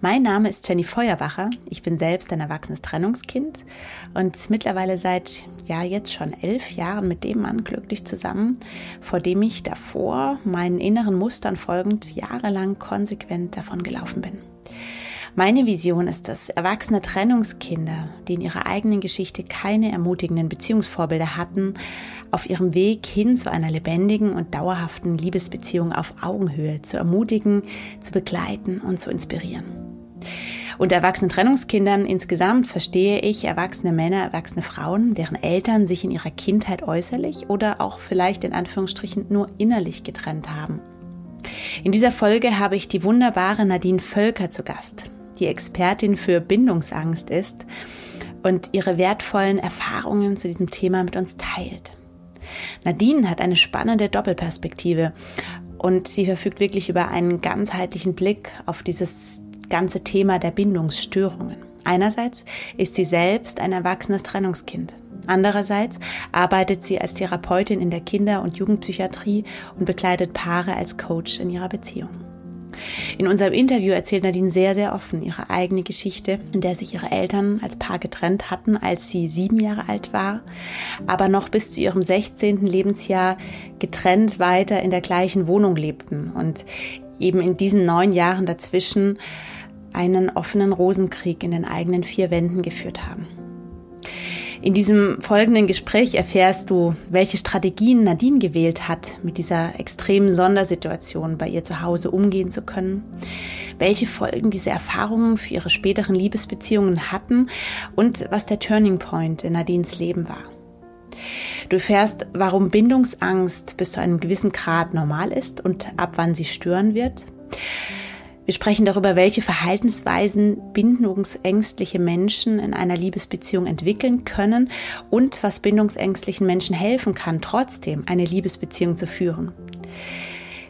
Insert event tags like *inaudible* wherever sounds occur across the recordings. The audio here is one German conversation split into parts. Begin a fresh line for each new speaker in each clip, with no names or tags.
Mein Name ist Jenny Feuerbacher. Ich bin selbst ein erwachsenes Trennungskind und mittlerweile seit ja jetzt schon elf Jahren mit dem Mann glücklich zusammen, vor dem ich davor meinen inneren Mustern folgend jahrelang konsequent davon gelaufen bin. Meine Vision ist es, erwachsene Trennungskinder, die in ihrer eigenen Geschichte keine ermutigenden Beziehungsvorbilder hatten, auf ihrem Weg hin zu einer lebendigen und dauerhaften Liebesbeziehung auf Augenhöhe zu ermutigen, zu begleiten und zu inspirieren. Unter erwachsenen Trennungskindern insgesamt verstehe ich erwachsene Männer, erwachsene Frauen, deren Eltern sich in ihrer Kindheit äußerlich oder auch vielleicht in Anführungsstrichen nur innerlich getrennt haben. In dieser Folge habe ich die wunderbare Nadine Völker zu Gast die Expertin für Bindungsangst ist und ihre wertvollen Erfahrungen zu diesem Thema mit uns teilt. Nadine hat eine spannende Doppelperspektive und sie verfügt wirklich über einen ganzheitlichen Blick auf dieses ganze Thema der Bindungsstörungen. Einerseits ist sie selbst ein erwachsenes Trennungskind. Andererseits arbeitet sie als Therapeutin in der Kinder- und Jugendpsychiatrie und begleitet Paare als Coach in ihrer Beziehung. In unserem Interview erzählt Nadine sehr, sehr offen ihre eigene Geschichte, in der sich ihre Eltern als Paar getrennt hatten, als sie sieben Jahre alt war, aber noch bis zu ihrem 16. Lebensjahr getrennt weiter in der gleichen Wohnung lebten und eben in diesen neun Jahren dazwischen einen offenen Rosenkrieg in den eigenen vier Wänden geführt haben. In diesem folgenden Gespräch erfährst du, welche Strategien Nadine gewählt hat, mit dieser extremen Sondersituation bei ihr zu Hause umgehen zu können, welche Folgen diese Erfahrungen für ihre späteren Liebesbeziehungen hatten und was der Turning Point in Nadines Leben war. Du erfährst, warum Bindungsangst bis zu einem gewissen Grad normal ist und ab wann sie stören wird wir sprechen darüber, welche Verhaltensweisen bindungsängstliche Menschen in einer Liebesbeziehung entwickeln können und was bindungsängstlichen Menschen helfen kann, trotzdem eine Liebesbeziehung zu führen.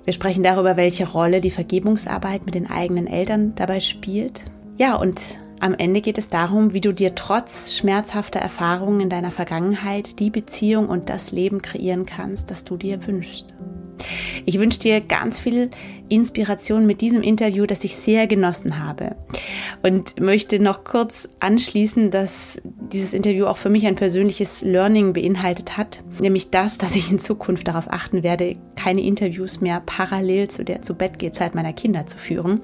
Wir sprechen darüber, welche Rolle die Vergebungsarbeit mit den eigenen Eltern dabei spielt. Ja, und am Ende geht es darum, wie du dir trotz schmerzhafter Erfahrungen in deiner Vergangenheit die Beziehung und das Leben kreieren kannst, das du dir wünschst. Ich wünsche dir ganz viel Inspiration mit diesem Interview, das ich sehr genossen habe. Und möchte noch kurz anschließen, dass dieses Interview auch für mich ein persönliches Learning beinhaltet hat, nämlich das, dass ich in Zukunft darauf achten werde, keine Interviews mehr parallel zu der zu Bettgehzeit meiner Kinder zu führen.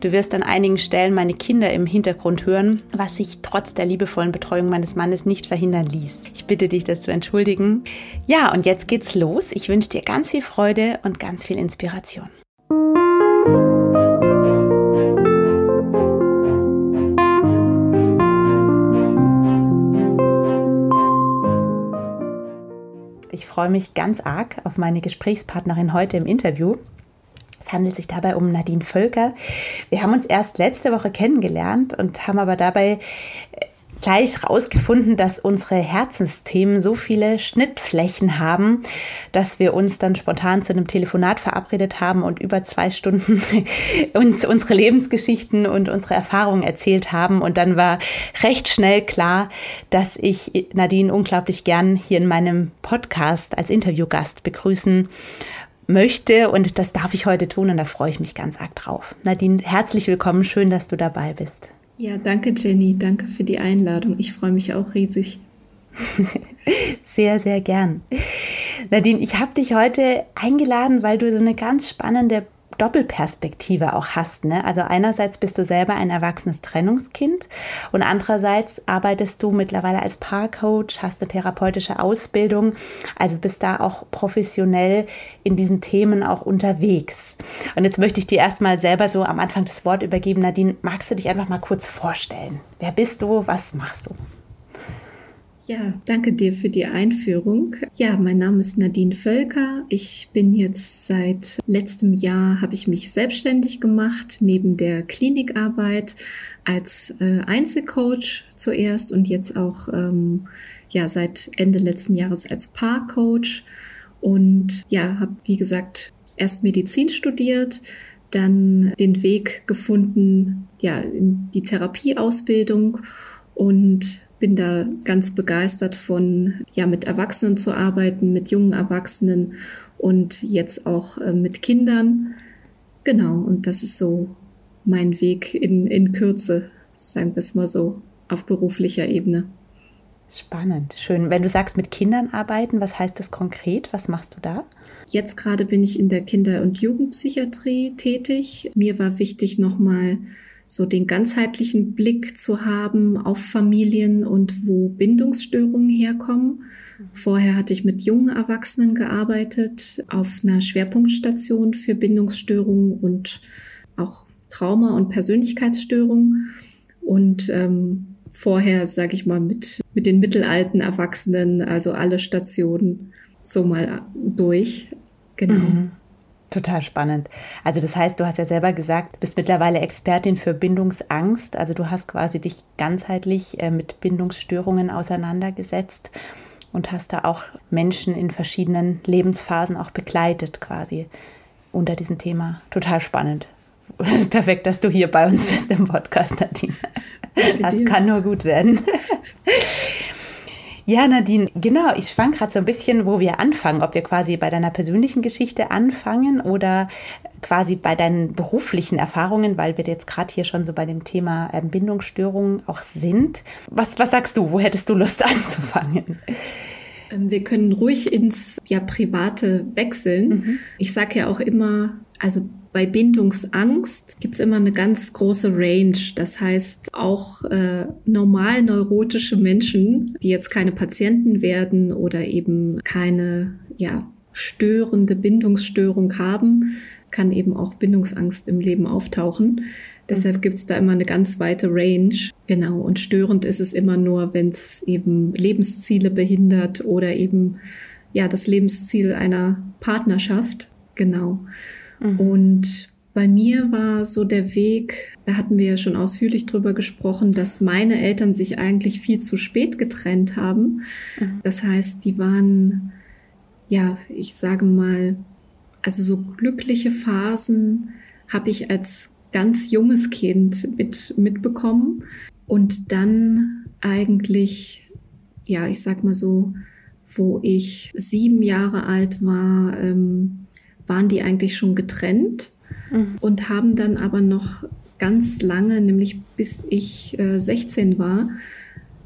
Du wirst an einigen Stellen meine Kinder im Hintergrund hören, was sich trotz der liebevollen Betreuung meines Mannes nicht verhindern ließ. Ich bitte dich, das zu entschuldigen. Ja, und jetzt geht's los. Ich wünsche dir ganz viel Freude und ganz viel Inspiration. Ich freue mich ganz arg auf meine Gesprächspartnerin heute im Interview. Es handelt sich dabei um Nadine Völker. Wir haben uns erst letzte Woche kennengelernt und haben aber dabei gleich rausgefunden, dass unsere Herzensthemen so viele Schnittflächen haben, dass wir uns dann spontan zu einem Telefonat verabredet haben und über zwei Stunden *laughs* uns unsere Lebensgeschichten und unsere Erfahrungen erzählt haben. Und dann war recht schnell klar, dass ich Nadine unglaublich gern hier in meinem Podcast als Interviewgast begrüßen möchte. Und das darf ich heute tun und da freue ich mich ganz arg drauf. Nadine, herzlich willkommen. Schön, dass du dabei bist.
Ja, danke Jenny, danke für die Einladung. Ich freue mich auch riesig. *laughs*
sehr, sehr gern. Nadine, ich habe dich heute eingeladen, weil du so eine ganz spannende Doppelperspektive auch hast. Ne? Also einerseits bist du selber ein erwachsenes Trennungskind und andererseits arbeitest du mittlerweile als Paarcoach, hast eine therapeutische Ausbildung, also bist da auch professionell in diesen Themen auch unterwegs. Und jetzt möchte ich dir erstmal selber so am Anfang das Wort übergeben. Nadine, magst du dich einfach mal kurz vorstellen? Wer bist du? Was machst du?
Ja, danke dir für die Einführung. Ja, mein Name ist Nadine Völker. Ich bin jetzt seit letztem Jahr, habe ich mich selbstständig gemacht, neben der Klinikarbeit als äh, Einzelcoach zuerst und jetzt auch ähm, ja seit Ende letzten Jahres als Paarcoach und ja, habe wie gesagt erst Medizin studiert, dann den Weg gefunden, ja, in die Therapieausbildung und bin da ganz begeistert von, ja, mit Erwachsenen zu arbeiten, mit jungen Erwachsenen und jetzt auch äh, mit Kindern. Genau, und das ist so mein Weg in, in Kürze, sagen wir es mal so, auf beruflicher Ebene.
Spannend, schön. Wenn du sagst, mit Kindern arbeiten, was heißt das konkret? Was machst du da?
Jetzt gerade bin ich in der Kinder- und Jugendpsychiatrie tätig. Mir war wichtig, nochmal so den ganzheitlichen Blick zu haben auf Familien und wo Bindungsstörungen herkommen. Vorher hatte ich mit jungen Erwachsenen gearbeitet auf einer Schwerpunktstation für Bindungsstörungen und auch Trauma- und Persönlichkeitsstörungen. Und ähm, vorher, sage ich mal, mit, mit den mittelalten Erwachsenen, also alle Stationen so mal durch. Genau. Mhm.
Total spannend. Also das heißt, du hast ja selber gesagt, du bist mittlerweile Expertin für Bindungsangst. Also du hast quasi dich ganzheitlich äh, mit Bindungsstörungen auseinandergesetzt und hast da auch Menschen in verschiedenen Lebensphasen auch begleitet quasi unter diesem Thema. Total spannend. *laughs* Es ist perfekt, dass du hier bei uns bist im Podcast, Nadine. Das kann nur gut werden. *laughs* Ja, Nadine, genau. Ich schwank gerade so ein bisschen, wo wir anfangen. Ob wir quasi bei deiner persönlichen Geschichte anfangen oder quasi bei deinen beruflichen Erfahrungen, weil wir jetzt gerade hier schon so bei dem Thema ähm, Bindungsstörungen auch sind. Was, was sagst du? Wo hättest du Lust *laughs* anzufangen?
Ähm, wir können ruhig ins ja, Private wechseln. Mhm. Ich sage ja auch immer, also bei Bindungsangst gibt's immer eine ganz große Range. Das heißt, auch äh, normal neurotische Menschen, die jetzt keine Patienten werden oder eben keine ja, störende Bindungsstörung haben, kann eben auch Bindungsangst im Leben auftauchen. Deshalb mhm. gibt's da immer eine ganz weite Range. Genau. Und störend ist es immer nur, wenn es eben Lebensziele behindert oder eben ja das Lebensziel einer Partnerschaft. Genau. Mhm. Und bei mir war so der Weg, da hatten wir ja schon ausführlich drüber gesprochen, dass meine Eltern sich eigentlich viel zu spät getrennt haben. Mhm. Das heißt, die waren, ja, ich sage mal, also so glückliche Phasen habe ich als ganz junges Kind mit, mitbekommen und dann eigentlich, ja, ich sag mal so, wo ich sieben Jahre alt war, ähm, waren die eigentlich schon getrennt mhm. und haben dann aber noch ganz lange, nämlich bis ich äh, 16 war,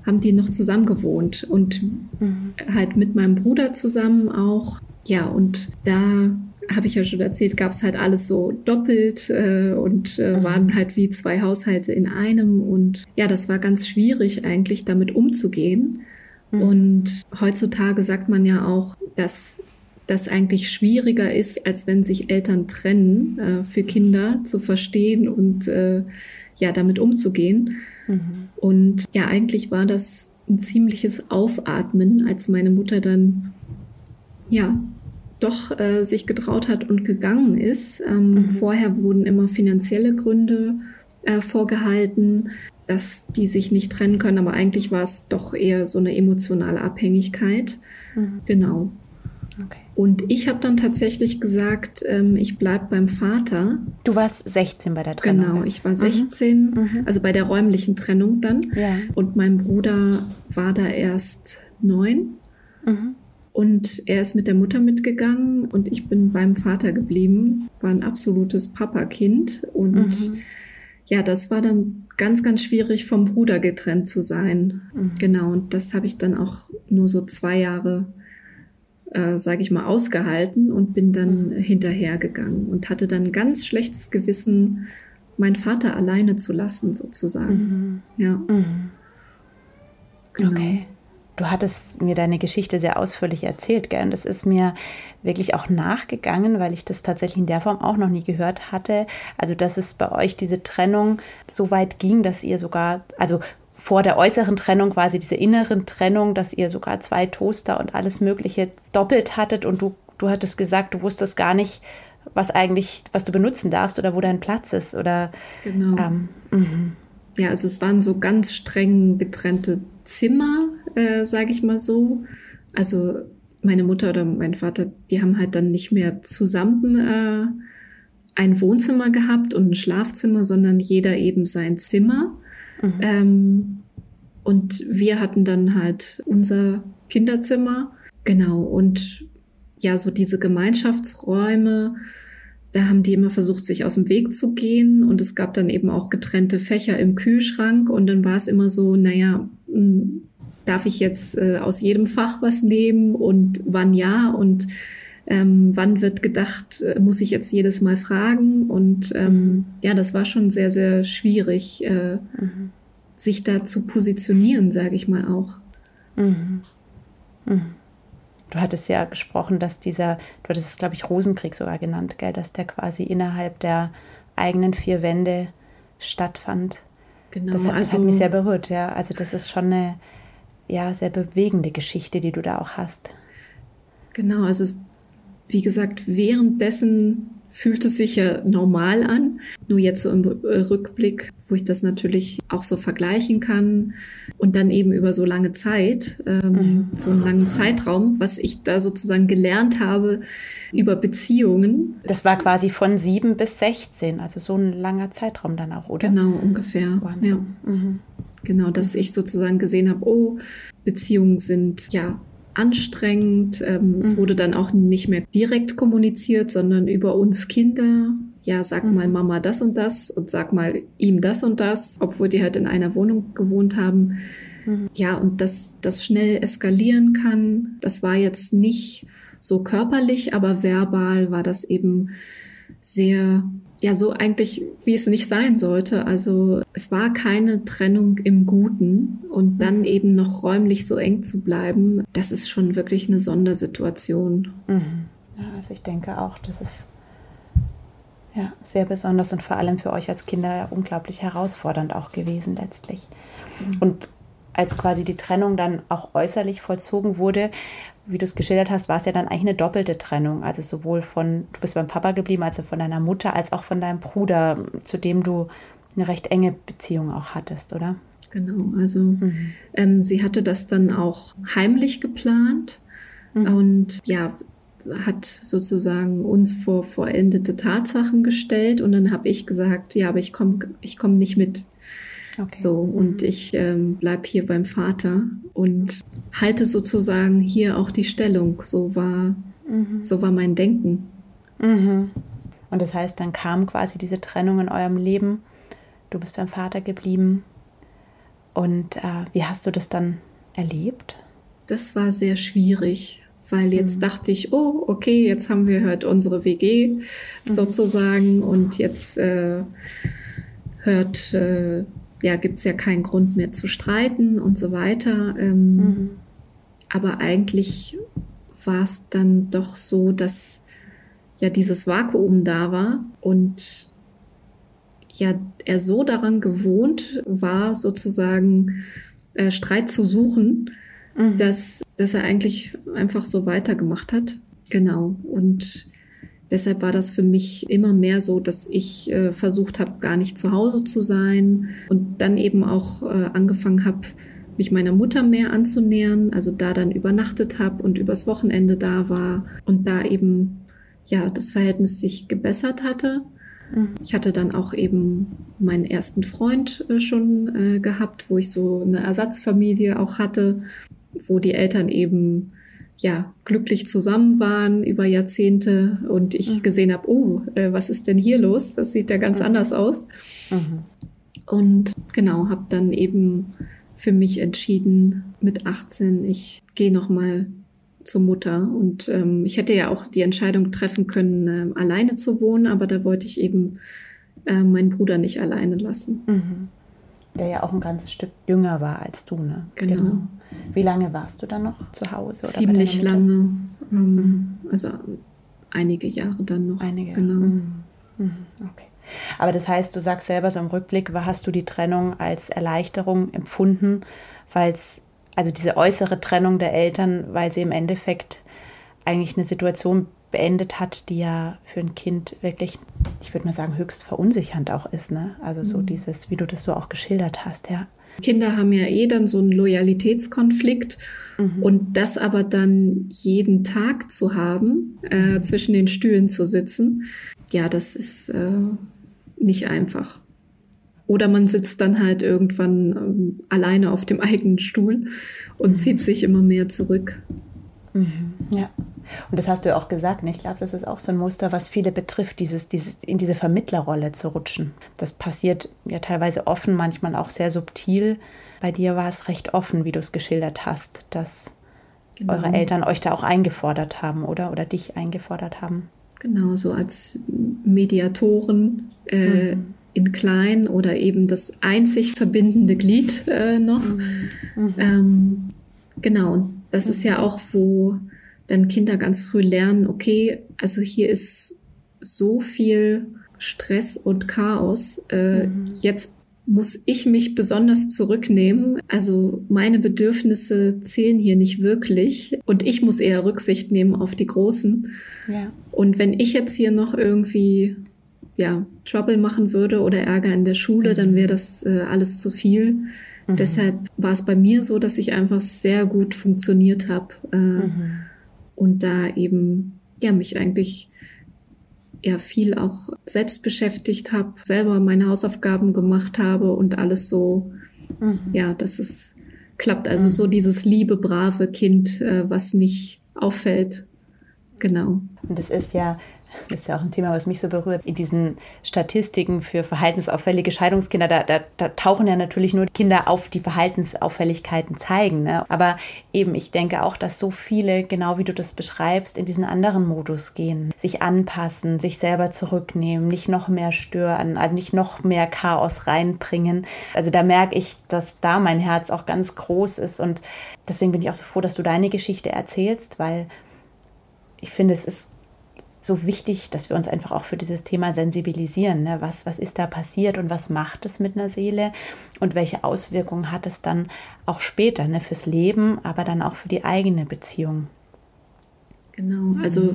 haben die noch zusammen gewohnt und mhm. halt mit meinem Bruder zusammen auch. Ja, und da habe ich ja schon erzählt, gab es halt alles so doppelt äh, und äh, mhm. waren halt wie zwei Haushalte in einem. Und ja, das war ganz schwierig eigentlich damit umzugehen. Mhm. Und heutzutage sagt man ja auch, dass das eigentlich schwieriger ist, als wenn sich Eltern trennen, äh, für Kinder zu verstehen und äh, ja, damit umzugehen. Mhm. Und ja, eigentlich war das ein ziemliches Aufatmen, als meine Mutter dann ja doch äh, sich getraut hat und gegangen ist. Ähm, mhm. Vorher wurden immer finanzielle Gründe äh, vorgehalten, dass die sich nicht trennen können, aber eigentlich war es doch eher so eine emotionale Abhängigkeit. Mhm. Genau. Und ich habe dann tatsächlich gesagt, ähm, ich bleib beim Vater.
Du warst 16 bei der Trennung.
Genau, ich war 16, mhm. mhm. also bei der räumlichen Trennung dann. Ja. Und mein Bruder war da erst neun. Mhm. Und er ist mit der Mutter mitgegangen und ich bin beim Vater geblieben. War ein absolutes Papa-Kind. Und mhm. ja, das war dann ganz, ganz schwierig vom Bruder getrennt zu sein. Mhm. Genau, und das habe ich dann auch nur so zwei Jahre äh, sage ich mal, ausgehalten und bin dann mhm. hinterhergegangen und hatte dann ganz schlechtes Gewissen, meinen Vater alleine zu lassen, sozusagen. Mhm. Ja. Mhm.
Genau. Okay. Du hattest mir deine Geschichte sehr ausführlich erzählt, gell? Und das ist mir wirklich auch nachgegangen, weil ich das tatsächlich in der Form auch noch nie gehört hatte. Also, dass es bei euch diese Trennung so weit ging, dass ihr sogar, also vor der äußeren Trennung quasi diese inneren Trennung, dass ihr sogar zwei Toaster und alles Mögliche doppelt hattet und du, du hattest gesagt, du wusstest gar nicht, was eigentlich, was du benutzen darfst oder wo dein Platz ist oder
genau. Ähm, mhm. ja, also es waren so ganz streng getrennte Zimmer, äh, sage ich mal so. Also meine Mutter oder mein Vater, die haben halt dann nicht mehr zusammen äh, ein Wohnzimmer gehabt und ein Schlafzimmer, sondern jeder eben sein Zimmer. Mhm. Ähm, und wir hatten dann halt unser Kinderzimmer. Genau. Und ja, so diese Gemeinschaftsräume, da haben die immer versucht, sich aus dem Weg zu gehen. Und es gab dann eben auch getrennte Fächer im Kühlschrank. Und dann war es immer so, naja, hm, darf ich jetzt äh, aus jedem Fach was nehmen und wann ja und ähm, wann wird gedacht, äh, muss ich jetzt jedes Mal fragen? Und ähm, mhm. ja, das war schon sehr, sehr schwierig, äh, mhm. sich da zu positionieren, sage ich mal auch. Mhm.
mhm. Du hattest ja gesprochen, dass dieser, du hattest es, glaube ich, Rosenkrieg sogar genannt, gell, dass der quasi innerhalb der eigenen vier Wände stattfand. Genau, das hat, also, hat mich sehr berührt, ja. Also das ist schon eine ja, sehr bewegende Geschichte, die du da auch hast.
Genau, also es wie gesagt, währenddessen fühlt es sich ja normal an. Nur jetzt so im Rückblick, wo ich das natürlich auch so vergleichen kann und dann eben über so lange Zeit, ähm, mhm. so einen langen Zeitraum, was ich da sozusagen gelernt habe über Beziehungen.
Das war quasi von sieben bis 16, also so ein langer Zeitraum dann auch, oder?
Genau, ungefähr. Wahnsinn. Ja. Mhm. Genau, dass ich sozusagen gesehen habe, oh, Beziehungen sind ja anstrengend. Ähm, mhm. Es wurde dann auch nicht mehr direkt kommuniziert, sondern über uns Kinder. Ja, sag mhm. mal Mama das und das und sag mal ihm das und das, obwohl die halt in einer Wohnung gewohnt haben. Mhm. Ja, und dass das schnell eskalieren kann. Das war jetzt nicht so körperlich, aber verbal war das eben sehr ja so eigentlich, wie es nicht sein sollte. Also es war keine Trennung im Guten und dann eben noch räumlich so eng zu bleiben, das ist schon wirklich eine Sondersituation.
Mhm. Ja, also ich denke auch, das ist ja sehr besonders und vor allem für euch als Kinder unglaublich herausfordernd auch gewesen letztlich. Mhm. Und als quasi die Trennung dann auch äußerlich vollzogen wurde, wie du es geschildert hast, war es ja dann eigentlich eine doppelte Trennung. Also sowohl von, du bist beim Papa geblieben, also von deiner Mutter, als auch von deinem Bruder, zu dem du eine recht enge Beziehung auch hattest, oder?
Genau, also mhm. ähm, sie hatte das dann auch heimlich geplant mhm. und ja, hat sozusagen uns vor vollendete Tatsachen gestellt und dann habe ich gesagt, ja, aber ich komme ich komm nicht mit. Okay. So, und mhm. ich ähm, bleib hier beim Vater und halte sozusagen hier auch die Stellung. So war, mhm. so war mein Denken.
Mhm. Und das heißt, dann kam quasi diese Trennung in eurem Leben. Du bist beim Vater geblieben. Und äh, wie hast du das dann erlebt?
Das war sehr schwierig, weil jetzt mhm. dachte ich, oh, okay, jetzt haben wir halt unsere WG mhm. sozusagen und jetzt äh, hört äh, ja, gibt es ja keinen Grund mehr zu streiten und so weiter. Ähm, mhm. Aber eigentlich war es dann doch so, dass ja dieses Vakuum da war und ja, er so daran gewohnt war, sozusagen äh, Streit zu suchen, mhm. dass, dass er eigentlich einfach so weitergemacht hat. Genau. Und Deshalb war das für mich immer mehr so, dass ich äh, versucht habe, gar nicht zu Hause zu sein und dann eben auch äh, angefangen habe, mich meiner Mutter mehr anzunähern, also da dann übernachtet habe und übers Wochenende da war und da eben ja das Verhältnis sich gebessert hatte. Mhm. Ich hatte dann auch eben meinen ersten Freund äh, schon äh, gehabt, wo ich so eine Ersatzfamilie auch hatte, wo die Eltern eben ja, glücklich zusammen waren über Jahrzehnte und ich mhm. gesehen habe, oh, äh, was ist denn hier los? Das sieht ja ganz mhm. anders aus. Mhm. Und genau, habe dann eben für mich entschieden mit 18, ich gehe noch mal zur Mutter und ähm, ich hätte ja auch die Entscheidung treffen können, äh, alleine zu wohnen, aber da wollte ich eben äh, meinen Bruder nicht alleine lassen.
Der ja auch ein ganzes Stück jünger war als du, ne?
Genau. genau.
Wie lange warst du dann noch zu Hause?
Ziemlich lange. Ähm, mhm. Also einige Jahre dann noch.
Einige. Genau. Mhm. Mhm. Okay. Aber das heißt, du sagst selber so im Rückblick, hast du die Trennung als Erleichterung empfunden, weil es, also diese äußere Trennung der Eltern, weil sie im Endeffekt eigentlich eine Situation beendet hat, die ja für ein Kind wirklich, ich würde mal sagen, höchst verunsichernd auch ist. Ne? Also so mhm. dieses, wie du das so auch geschildert hast, ja.
Kinder haben ja eh dann so einen Loyalitätskonflikt mhm. und das aber dann jeden Tag zu haben, äh, zwischen den Stühlen zu sitzen, ja, das ist äh, nicht einfach. Oder man sitzt dann halt irgendwann ähm, alleine auf dem eigenen Stuhl und mhm. zieht sich immer mehr zurück.
Mhm. Ja. Und das hast du ja auch gesagt, ne? ich glaube, das ist auch so ein Muster, was viele betrifft, dieses, dieses, in diese Vermittlerrolle zu rutschen. Das passiert ja teilweise offen, manchmal auch sehr subtil. Bei dir war es recht offen, wie du es geschildert hast, dass genau. eure Eltern euch da auch eingefordert haben, oder? Oder dich eingefordert haben.
Genau, so als Mediatoren äh, mhm. in klein oder eben das einzig verbindende Glied äh, noch. Mhm. Mhm. Ähm, genau, und das ist ja auch, wo dann Kinder ganz früh lernen, okay, also hier ist so viel Stress und Chaos. Äh, mhm. Jetzt muss ich mich besonders zurücknehmen. Also meine Bedürfnisse zählen hier nicht wirklich und ich muss eher Rücksicht nehmen auf die Großen. Ja. Und wenn ich jetzt hier noch irgendwie ja Trouble machen würde oder Ärger in der Schule, mhm. dann wäre das äh, alles zu viel. Mhm. Deshalb war es bei mir so, dass ich einfach sehr gut funktioniert habe. Äh, mhm und da eben ja mich eigentlich ja viel auch selbst beschäftigt habe, selber meine Hausaufgaben gemacht habe und alles so, mhm. ja, dass es klappt. Also mhm. so dieses liebe, brave Kind, äh, was nicht auffällt. Genau.
Und das ist ja das ist ja auch ein Thema, was mich so berührt. In diesen Statistiken für verhaltensauffällige Scheidungskinder, da, da, da tauchen ja natürlich nur Kinder auf, die Verhaltensauffälligkeiten zeigen. Ne? Aber eben, ich denke auch, dass so viele, genau wie du das beschreibst, in diesen anderen Modus gehen. Sich anpassen, sich selber zurücknehmen, nicht noch mehr stören, also nicht noch mehr Chaos reinbringen. Also da merke ich, dass da mein Herz auch ganz groß ist. Und deswegen bin ich auch so froh, dass du deine Geschichte erzählst, weil ich finde, es ist so wichtig, dass wir uns einfach auch für dieses Thema sensibilisieren. Ne? Was, was ist da passiert und was macht es mit einer Seele und welche Auswirkungen hat es dann auch später ne? fürs Leben, aber dann auch für die eigene Beziehung.
Genau, also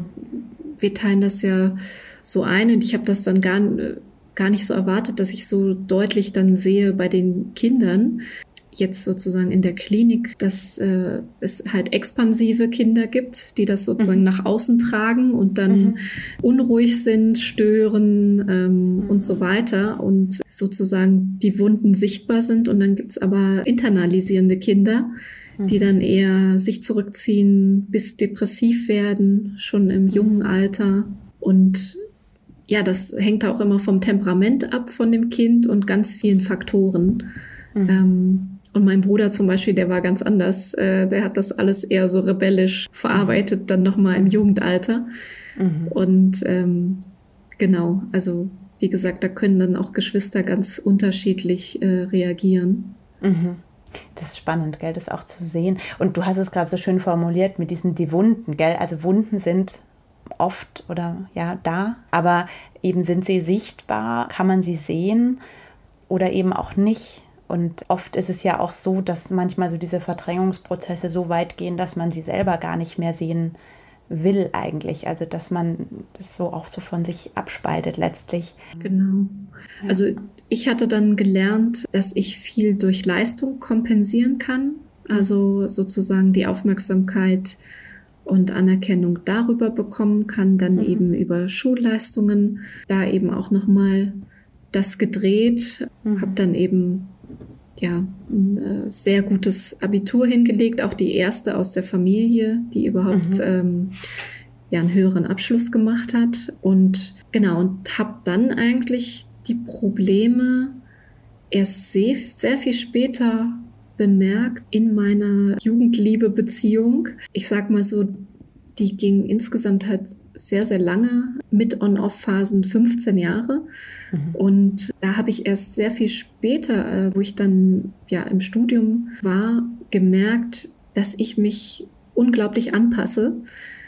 wir teilen das ja so ein und ich habe das dann gar, gar nicht so erwartet, dass ich so deutlich dann sehe bei den Kindern, jetzt sozusagen in der Klinik, dass äh, es halt expansive Kinder gibt, die das sozusagen mhm. nach außen tragen und dann mhm. unruhig sind, stören ähm, mhm. und so weiter und sozusagen die Wunden sichtbar sind. Und dann gibt's aber internalisierende Kinder, die mhm. dann eher sich zurückziehen, bis depressiv werden, schon im jungen Alter. Und ja, das hängt auch immer vom Temperament ab von dem Kind und ganz vielen Faktoren. Mhm. Ähm, und mein Bruder zum Beispiel, der war ganz anders. Äh, der hat das alles eher so rebellisch verarbeitet, dann nochmal im Jugendalter. Mhm. Und ähm, genau, also wie gesagt, da können dann auch Geschwister ganz unterschiedlich äh, reagieren.
Mhm. Das ist spannend, gell, das auch zu sehen. Und du hast es gerade so schön formuliert mit diesen die Wunden, gell? Also Wunden sind oft oder ja da, aber eben sind sie sichtbar, kann man sie sehen oder eben auch nicht. Und oft ist es ja auch so, dass manchmal so diese Verdrängungsprozesse so weit gehen, dass man sie selber gar nicht mehr sehen will eigentlich. Also dass man das so auch so von sich abspaltet letztlich.
Genau. Also ich hatte dann gelernt, dass ich viel durch Leistung kompensieren kann. Also sozusagen die Aufmerksamkeit und Anerkennung darüber bekommen kann, dann mhm. eben über Schulleistungen. Da eben auch nochmal das gedreht, mhm. habe dann eben ja, ein äh, sehr gutes Abitur hingelegt, auch die erste aus der Familie, die überhaupt mhm. ähm, ja einen höheren Abschluss gemacht hat. Und genau, und habe dann eigentlich die Probleme erst sehr, sehr viel später bemerkt in meiner Jugendliebe-Beziehung. Ich sag mal so, die ging insgesamt halt sehr, sehr lange mit On-Off-Phasen, 15 Jahre. Mhm. Und da habe ich erst sehr viel später, äh, wo ich dann ja im Studium war, gemerkt, dass ich mich unglaublich anpasse.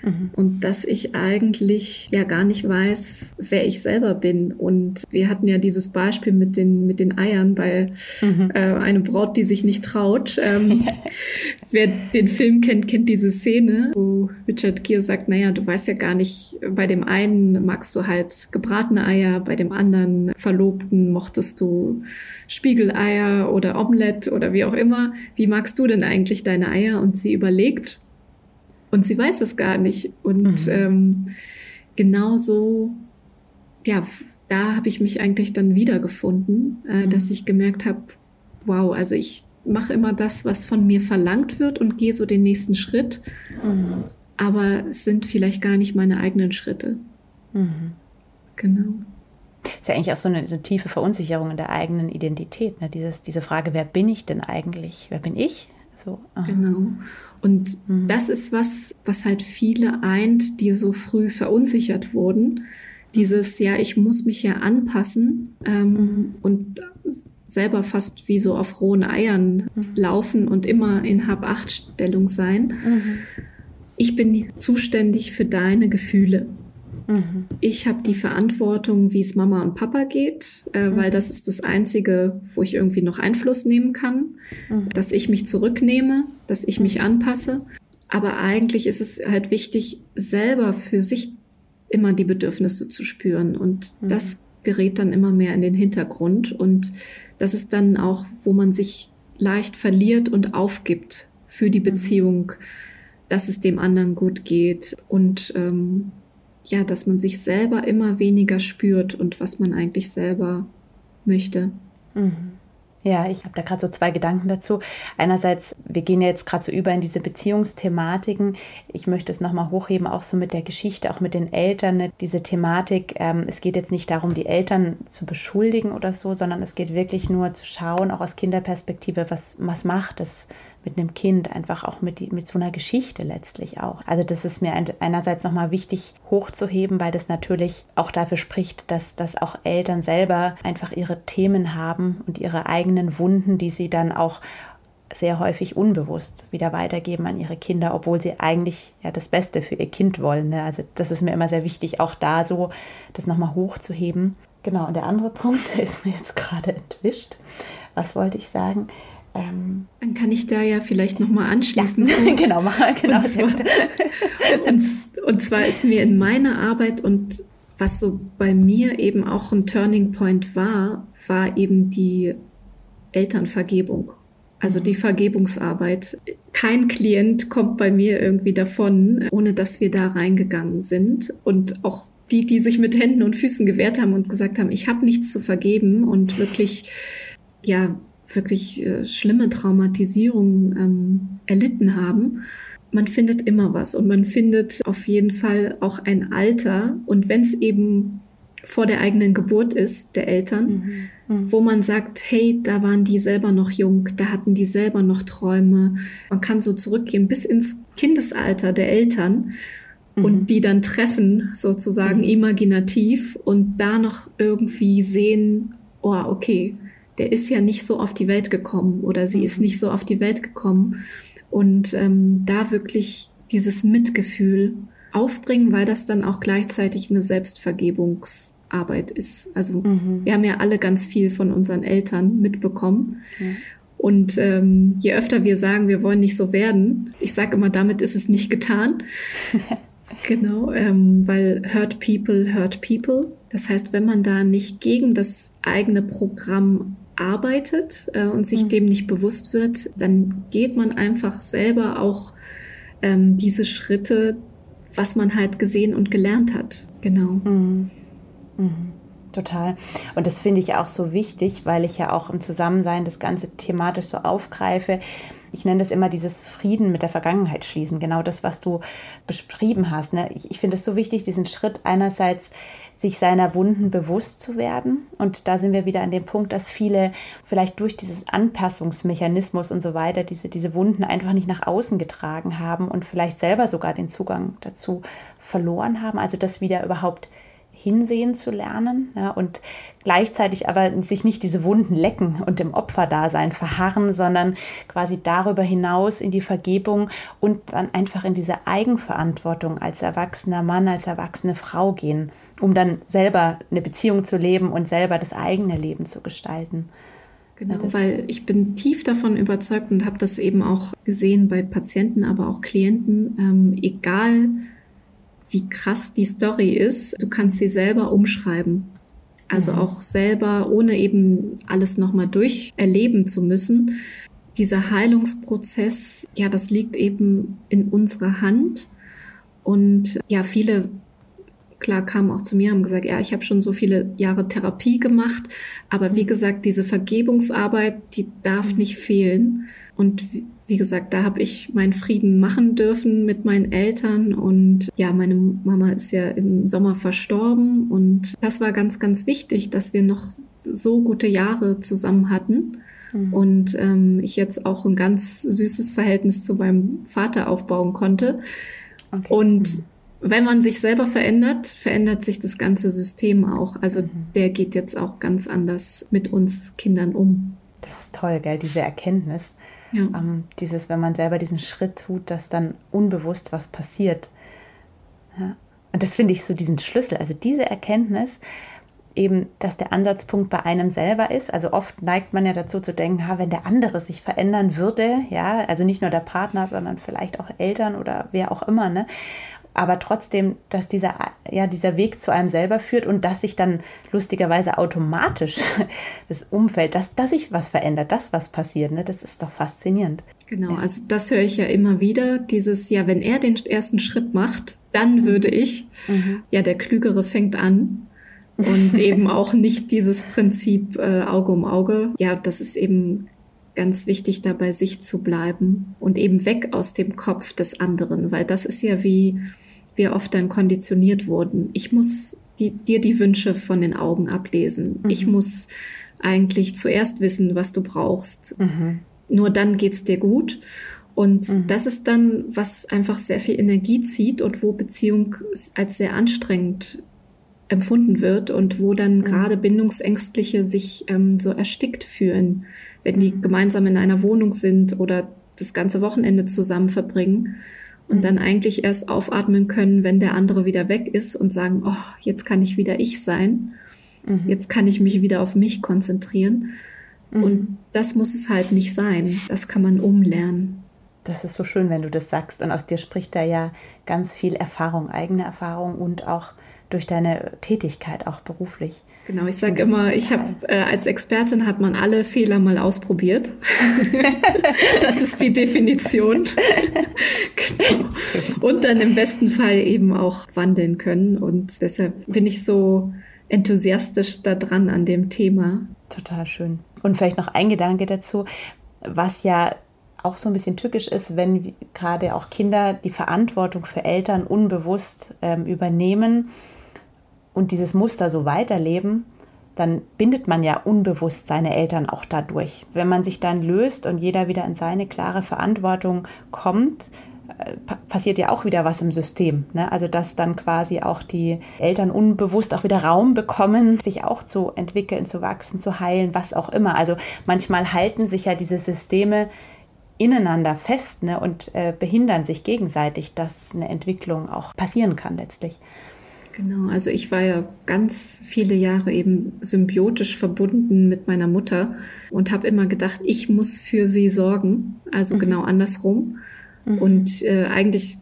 Mhm. Und dass ich eigentlich ja gar nicht weiß, wer ich selber bin. Und wir hatten ja dieses Beispiel mit den, mit den Eiern bei mhm. äh, eine Braut, die sich nicht traut. Ähm, *laughs* wer den Film kennt, kennt diese Szene, wo Richard Gere sagt, naja, du weißt ja gar nicht, bei dem einen magst du halt gebratene Eier, bei dem anderen Verlobten mochtest du Spiegeleier oder Omelette oder wie auch immer. Wie magst du denn eigentlich deine Eier? Und sie überlegt und sie weiß es gar nicht. Und mhm. ähm, genau so, ja, da habe ich mich eigentlich dann wiedergefunden, äh, mhm. dass ich gemerkt habe, wow, also ich mache immer das, was von mir verlangt wird und gehe so den nächsten Schritt. Mhm. Aber es sind vielleicht gar nicht meine eigenen Schritte. Mhm. Genau.
Das ist ja eigentlich auch so eine, so eine, tiefe Verunsicherung in der eigenen Identität. Ne? Dieses, diese Frage, wer bin ich denn eigentlich? Wer bin ich? So,
genau. Und mhm. das ist was, was halt viele eint, die so früh verunsichert wurden. Dieses, ja, ich muss mich ja anpassen ähm, mhm. und selber fast wie so auf rohen Eiern mhm. laufen und immer in Hab-Acht-Stellung sein. Mhm. Ich bin zuständig für deine Gefühle. Mhm. Ich habe die Verantwortung, wie es Mama und Papa geht, äh, mhm. weil das ist das Einzige, wo ich irgendwie noch Einfluss nehmen kann, mhm. dass ich mich zurücknehme, dass ich mich anpasse. Aber eigentlich ist es halt wichtig, selber für sich immer die Bedürfnisse zu spüren. Und mhm. das gerät dann immer mehr in den Hintergrund. Und das ist dann auch, wo man sich leicht verliert und aufgibt für die mhm. Beziehung, dass es dem anderen gut geht. Und ähm, ja, dass man sich selber immer weniger spürt und was man eigentlich selber möchte.
Mhm. Ja, ich habe da gerade so zwei Gedanken dazu. Einerseits, wir gehen ja jetzt gerade so über in diese Beziehungsthematiken. Ich möchte es nochmal hochheben, auch so mit der Geschichte, auch mit den Eltern, ne? diese Thematik. Ähm, es geht jetzt nicht darum, die Eltern zu beschuldigen oder so, sondern es geht wirklich nur zu schauen, auch aus Kinderperspektive, was, was macht es mit einem Kind, einfach auch mit, mit so einer Geschichte letztlich auch. Also das ist mir einerseits nochmal wichtig hochzuheben, weil das natürlich auch dafür spricht, dass, dass auch Eltern selber einfach ihre Themen haben und ihre eigenen Wunden, die sie dann auch sehr häufig unbewusst wieder weitergeben an ihre Kinder, obwohl sie eigentlich ja das Beste für ihr Kind wollen. Ne? Also das ist mir immer sehr wichtig, auch da so das nochmal hochzuheben. Genau, und der andere *laughs* Punkt, der ist mir jetzt gerade entwischt. Was wollte ich sagen?
Ähm, Dann kann ich da ja vielleicht nochmal anschließen. *laughs*
Ja, genau, mal, genau.
Und *laughs* zwar, und, und zwar ist mir in meiner Arbeit und was so bei mir eben auch ein Turning Point war, war eben die Elternvergebung. Also die Vergebungsarbeit. Kein Klient kommt bei mir irgendwie davon, ohne dass wir da reingegangen sind. Und auch die, die sich mit Händen und Füßen gewehrt haben und gesagt haben, ich habe nichts zu vergeben und wirklich ja wirklich äh, schlimme Traumatisierungen ähm, erlitten haben. Man findet immer was und man findet auf jeden Fall auch ein Alter und wenn es eben vor der eigenen Geburt ist, der Eltern, mhm. Mhm. wo man sagt, hey, da waren die selber noch jung, da hatten die selber noch Träume. Man kann so zurückgehen bis ins Kindesalter der Eltern mhm. und die dann treffen, sozusagen mhm. imaginativ und da noch irgendwie sehen, oh, okay, der ist ja nicht so auf die Welt gekommen oder sie ist mhm. nicht so auf die Welt gekommen. Und ähm, da wirklich dieses Mitgefühl aufbringen, weil das dann auch gleichzeitig eine Selbstvergebungsarbeit ist. Also mhm. wir haben ja alle ganz viel von unseren Eltern mitbekommen. Mhm. Und ähm, je öfter wir sagen, wir wollen nicht so werden, ich sage immer, damit ist es nicht getan. *laughs* genau, ähm, weil hurt people, hurt people. Das heißt, wenn man da nicht gegen das eigene Programm arbeitet äh, und sich mhm. dem nicht bewusst wird, dann geht man einfach selber auch ähm, diese Schritte, was man halt gesehen und gelernt hat. Genau. Mhm.
Mhm. Total. Und das finde ich auch so wichtig, weil ich ja auch im Zusammensein das Ganze thematisch so aufgreife ich nenne das immer dieses Frieden mit der Vergangenheit schließen, genau das, was du beschrieben hast. Ne? Ich, ich finde es so wichtig, diesen Schritt einerseits sich seiner Wunden bewusst zu werden. Und da sind wir wieder an dem Punkt, dass viele vielleicht durch dieses Anpassungsmechanismus und so weiter diese, diese Wunden einfach nicht nach außen getragen haben und vielleicht selber sogar den Zugang dazu verloren haben. Also das wieder überhaupt hinsehen zu lernen ja, und gleichzeitig aber sich nicht diese Wunden lecken und im Opferdasein verharren, sondern quasi darüber hinaus in die Vergebung und dann einfach in diese Eigenverantwortung als erwachsener Mann, als erwachsene Frau gehen, um dann selber eine Beziehung zu leben und selber das eigene Leben zu gestalten.
Genau, weil ich bin tief davon überzeugt und habe das eben auch gesehen bei Patienten, aber auch Klienten, ähm, egal wie krass die Story ist, du kannst sie selber umschreiben. Also mhm. auch selber, ohne eben alles nochmal durcherleben zu müssen. Dieser Heilungsprozess, ja, das liegt eben in unserer Hand. Und ja, viele klar kamen auch zu mir, haben gesagt, ja, ich habe schon so viele Jahre Therapie gemacht, aber wie gesagt, diese Vergebungsarbeit, die darf mhm. nicht fehlen. Und wie gesagt, da habe ich meinen Frieden machen dürfen mit meinen Eltern. Und ja, meine Mama ist ja im Sommer verstorben. Und das war ganz, ganz wichtig, dass wir noch so gute Jahre zusammen hatten. Mhm. Und ähm, ich jetzt auch ein ganz süßes Verhältnis zu meinem Vater aufbauen konnte. Okay. Und mhm wenn man sich selber verändert, verändert sich das ganze System auch. Also mhm. der geht jetzt auch ganz anders mit uns Kindern um.
Das ist toll, gell, diese Erkenntnis. Ja. Ähm, dieses, wenn man selber diesen Schritt tut, dass dann unbewusst was passiert. Ja. Und das finde ich so diesen Schlüssel, also diese Erkenntnis, eben, dass der Ansatzpunkt bei einem selber ist. Also oft neigt man ja dazu zu denken, ha, wenn der andere sich verändern würde, ja, also nicht nur der Partner, sondern vielleicht auch Eltern oder wer auch immer, ne? Aber trotzdem, dass dieser, ja, dieser Weg zu einem selber führt und dass sich dann lustigerweise automatisch *laughs* das Umfeld, dass, dass sich was verändert, dass was passiert, ne? das ist doch faszinierend.
Genau, also das höre ich ja immer wieder, dieses, ja, wenn er den ersten Schritt macht, dann mhm. würde ich, mhm. ja, der Klügere fängt an und *laughs* eben auch nicht dieses Prinzip äh, Auge um Auge. Ja, das ist eben ganz wichtig, da bei sich zu bleiben und eben weg aus dem Kopf des anderen, weil das ist ja wie wir oft dann konditioniert wurden. Ich muss die, dir die Wünsche von den Augen ablesen. Mhm. Ich muss eigentlich zuerst wissen, was du brauchst. Mhm. Nur dann geht's dir gut. Und mhm. das ist dann, was einfach sehr viel Energie zieht und wo Beziehung als sehr anstrengend empfunden wird und wo dann mhm. gerade Bindungsängstliche sich ähm, so erstickt fühlen wenn die gemeinsam in einer Wohnung sind oder das ganze Wochenende zusammen verbringen und mhm. dann eigentlich erst aufatmen können, wenn der andere wieder weg ist und sagen, oh, jetzt kann ich wieder ich sein. Mhm. Jetzt kann ich mich wieder auf mich konzentrieren. Mhm. Und das muss es halt nicht sein. Das kann man umlernen.
Das ist so schön, wenn du das sagst. Und aus dir spricht da ja ganz viel Erfahrung, eigene Erfahrung und auch durch deine Tätigkeit, auch beruflich.
Genau, ich sage immer, ich habe äh, als Expertin hat man alle Fehler mal ausprobiert. *laughs* das ist die Definition. genau. Und dann im besten Fall eben auch wandeln können. Und deshalb bin ich so enthusiastisch da dran an dem Thema.
Total schön. Und vielleicht noch ein Gedanke dazu, was ja auch so ein bisschen tückisch ist, wenn gerade auch Kinder die Verantwortung für Eltern unbewusst ähm, übernehmen und dieses Muster so weiterleben, dann bindet man ja unbewusst seine Eltern auch dadurch. Wenn man sich dann löst und jeder wieder in seine klare Verantwortung kommt, äh, passiert ja auch wieder was im System. Ne? Also dass dann quasi auch die Eltern unbewusst auch wieder Raum bekommen, sich auch zu entwickeln, zu wachsen, zu heilen, was auch immer. Also manchmal halten sich ja diese Systeme ineinander fest ne? und äh, behindern sich gegenseitig, dass eine Entwicklung auch passieren kann letztlich.
Genau, also ich war ja ganz viele Jahre eben symbiotisch verbunden mit meiner Mutter und habe immer gedacht, ich muss für sie sorgen, also mhm. genau andersrum. Mhm. Und äh, eigentlich,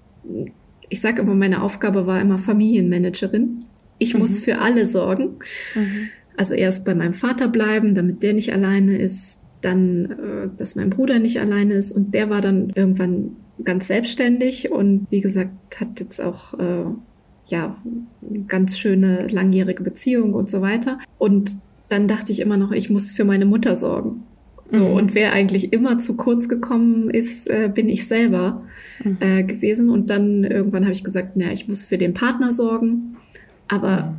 ich sage immer, meine Aufgabe war immer Familienmanagerin. Ich mhm. muss für alle sorgen. Mhm. Also erst bei meinem Vater bleiben, damit der nicht alleine ist, dann, äh, dass mein Bruder nicht alleine ist und der war dann irgendwann ganz selbstständig und wie gesagt, hat jetzt auch äh, ja, ganz schöne langjährige Beziehung und so weiter. Und dann dachte ich immer noch, ich muss für meine Mutter sorgen. So, mhm. und wer eigentlich immer zu kurz gekommen ist, äh, bin ich selber mhm. äh, gewesen. Und dann irgendwann habe ich gesagt, naja, ich muss für den Partner sorgen. Aber mhm.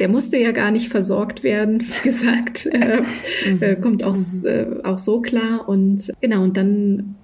der musste ja gar nicht versorgt werden, wie gesagt. Äh, *laughs* mhm. äh kommt auch, mhm. äh, auch so klar. Und genau, und dann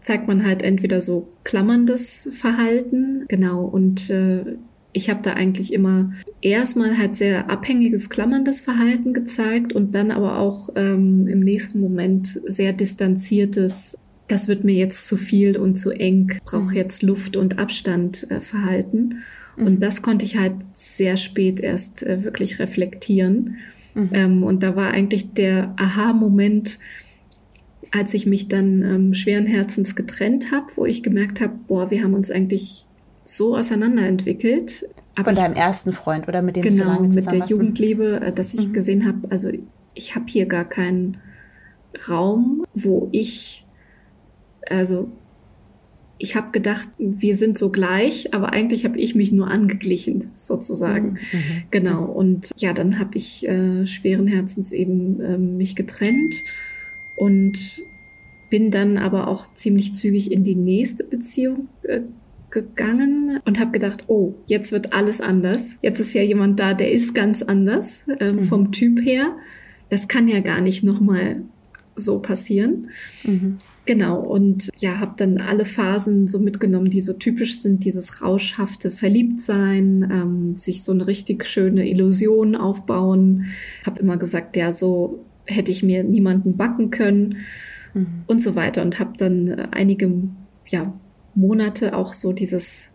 zeigt man halt entweder so klammerndes Verhalten, genau, und äh, ich habe da eigentlich immer erstmal halt sehr abhängiges, klammerndes Verhalten gezeigt und dann aber auch ähm, im nächsten Moment sehr distanziertes, das wird mir jetzt zu viel und zu eng, brauche mhm. jetzt Luft und Abstand äh, Verhalten. Mhm. Und das konnte ich halt sehr spät erst äh, wirklich reflektieren. Mhm. Ähm, und da war eigentlich der Aha-Moment, als ich mich dann ähm, schweren Herzens getrennt habe, wo ich gemerkt habe, boah, wir haben uns eigentlich so auseinanderentwickelt.
Aber Von deinem ich, ersten Freund oder mit dem
Genau, so mit der Jugendliebe, äh, dass ich mhm. gesehen habe, also ich habe hier gar keinen Raum, wo ich, also ich habe gedacht, wir sind so gleich, aber eigentlich habe ich mich nur angeglichen, sozusagen. Mhm. mhm. Genau. Und ja, dann habe ich äh, schweren Herzens eben äh, mich getrennt und bin dann aber auch ziemlich zügig in die nächste Beziehung äh, gegangen und habe gedacht, oh, jetzt wird alles anders. Jetzt ist ja jemand da, der ist ganz anders äh, mhm. vom Typ her. Das kann ja gar nicht nochmal so passieren. Mhm. Genau, und ja, habe dann alle Phasen so mitgenommen, die so typisch sind, dieses rauschhafte Verliebtsein, ähm, sich so eine richtig schöne Illusion aufbauen. Habe immer gesagt, ja, so hätte ich mir niemanden backen können mhm. und so weiter. Und habe dann äh, einige ja, Monate auch so dieses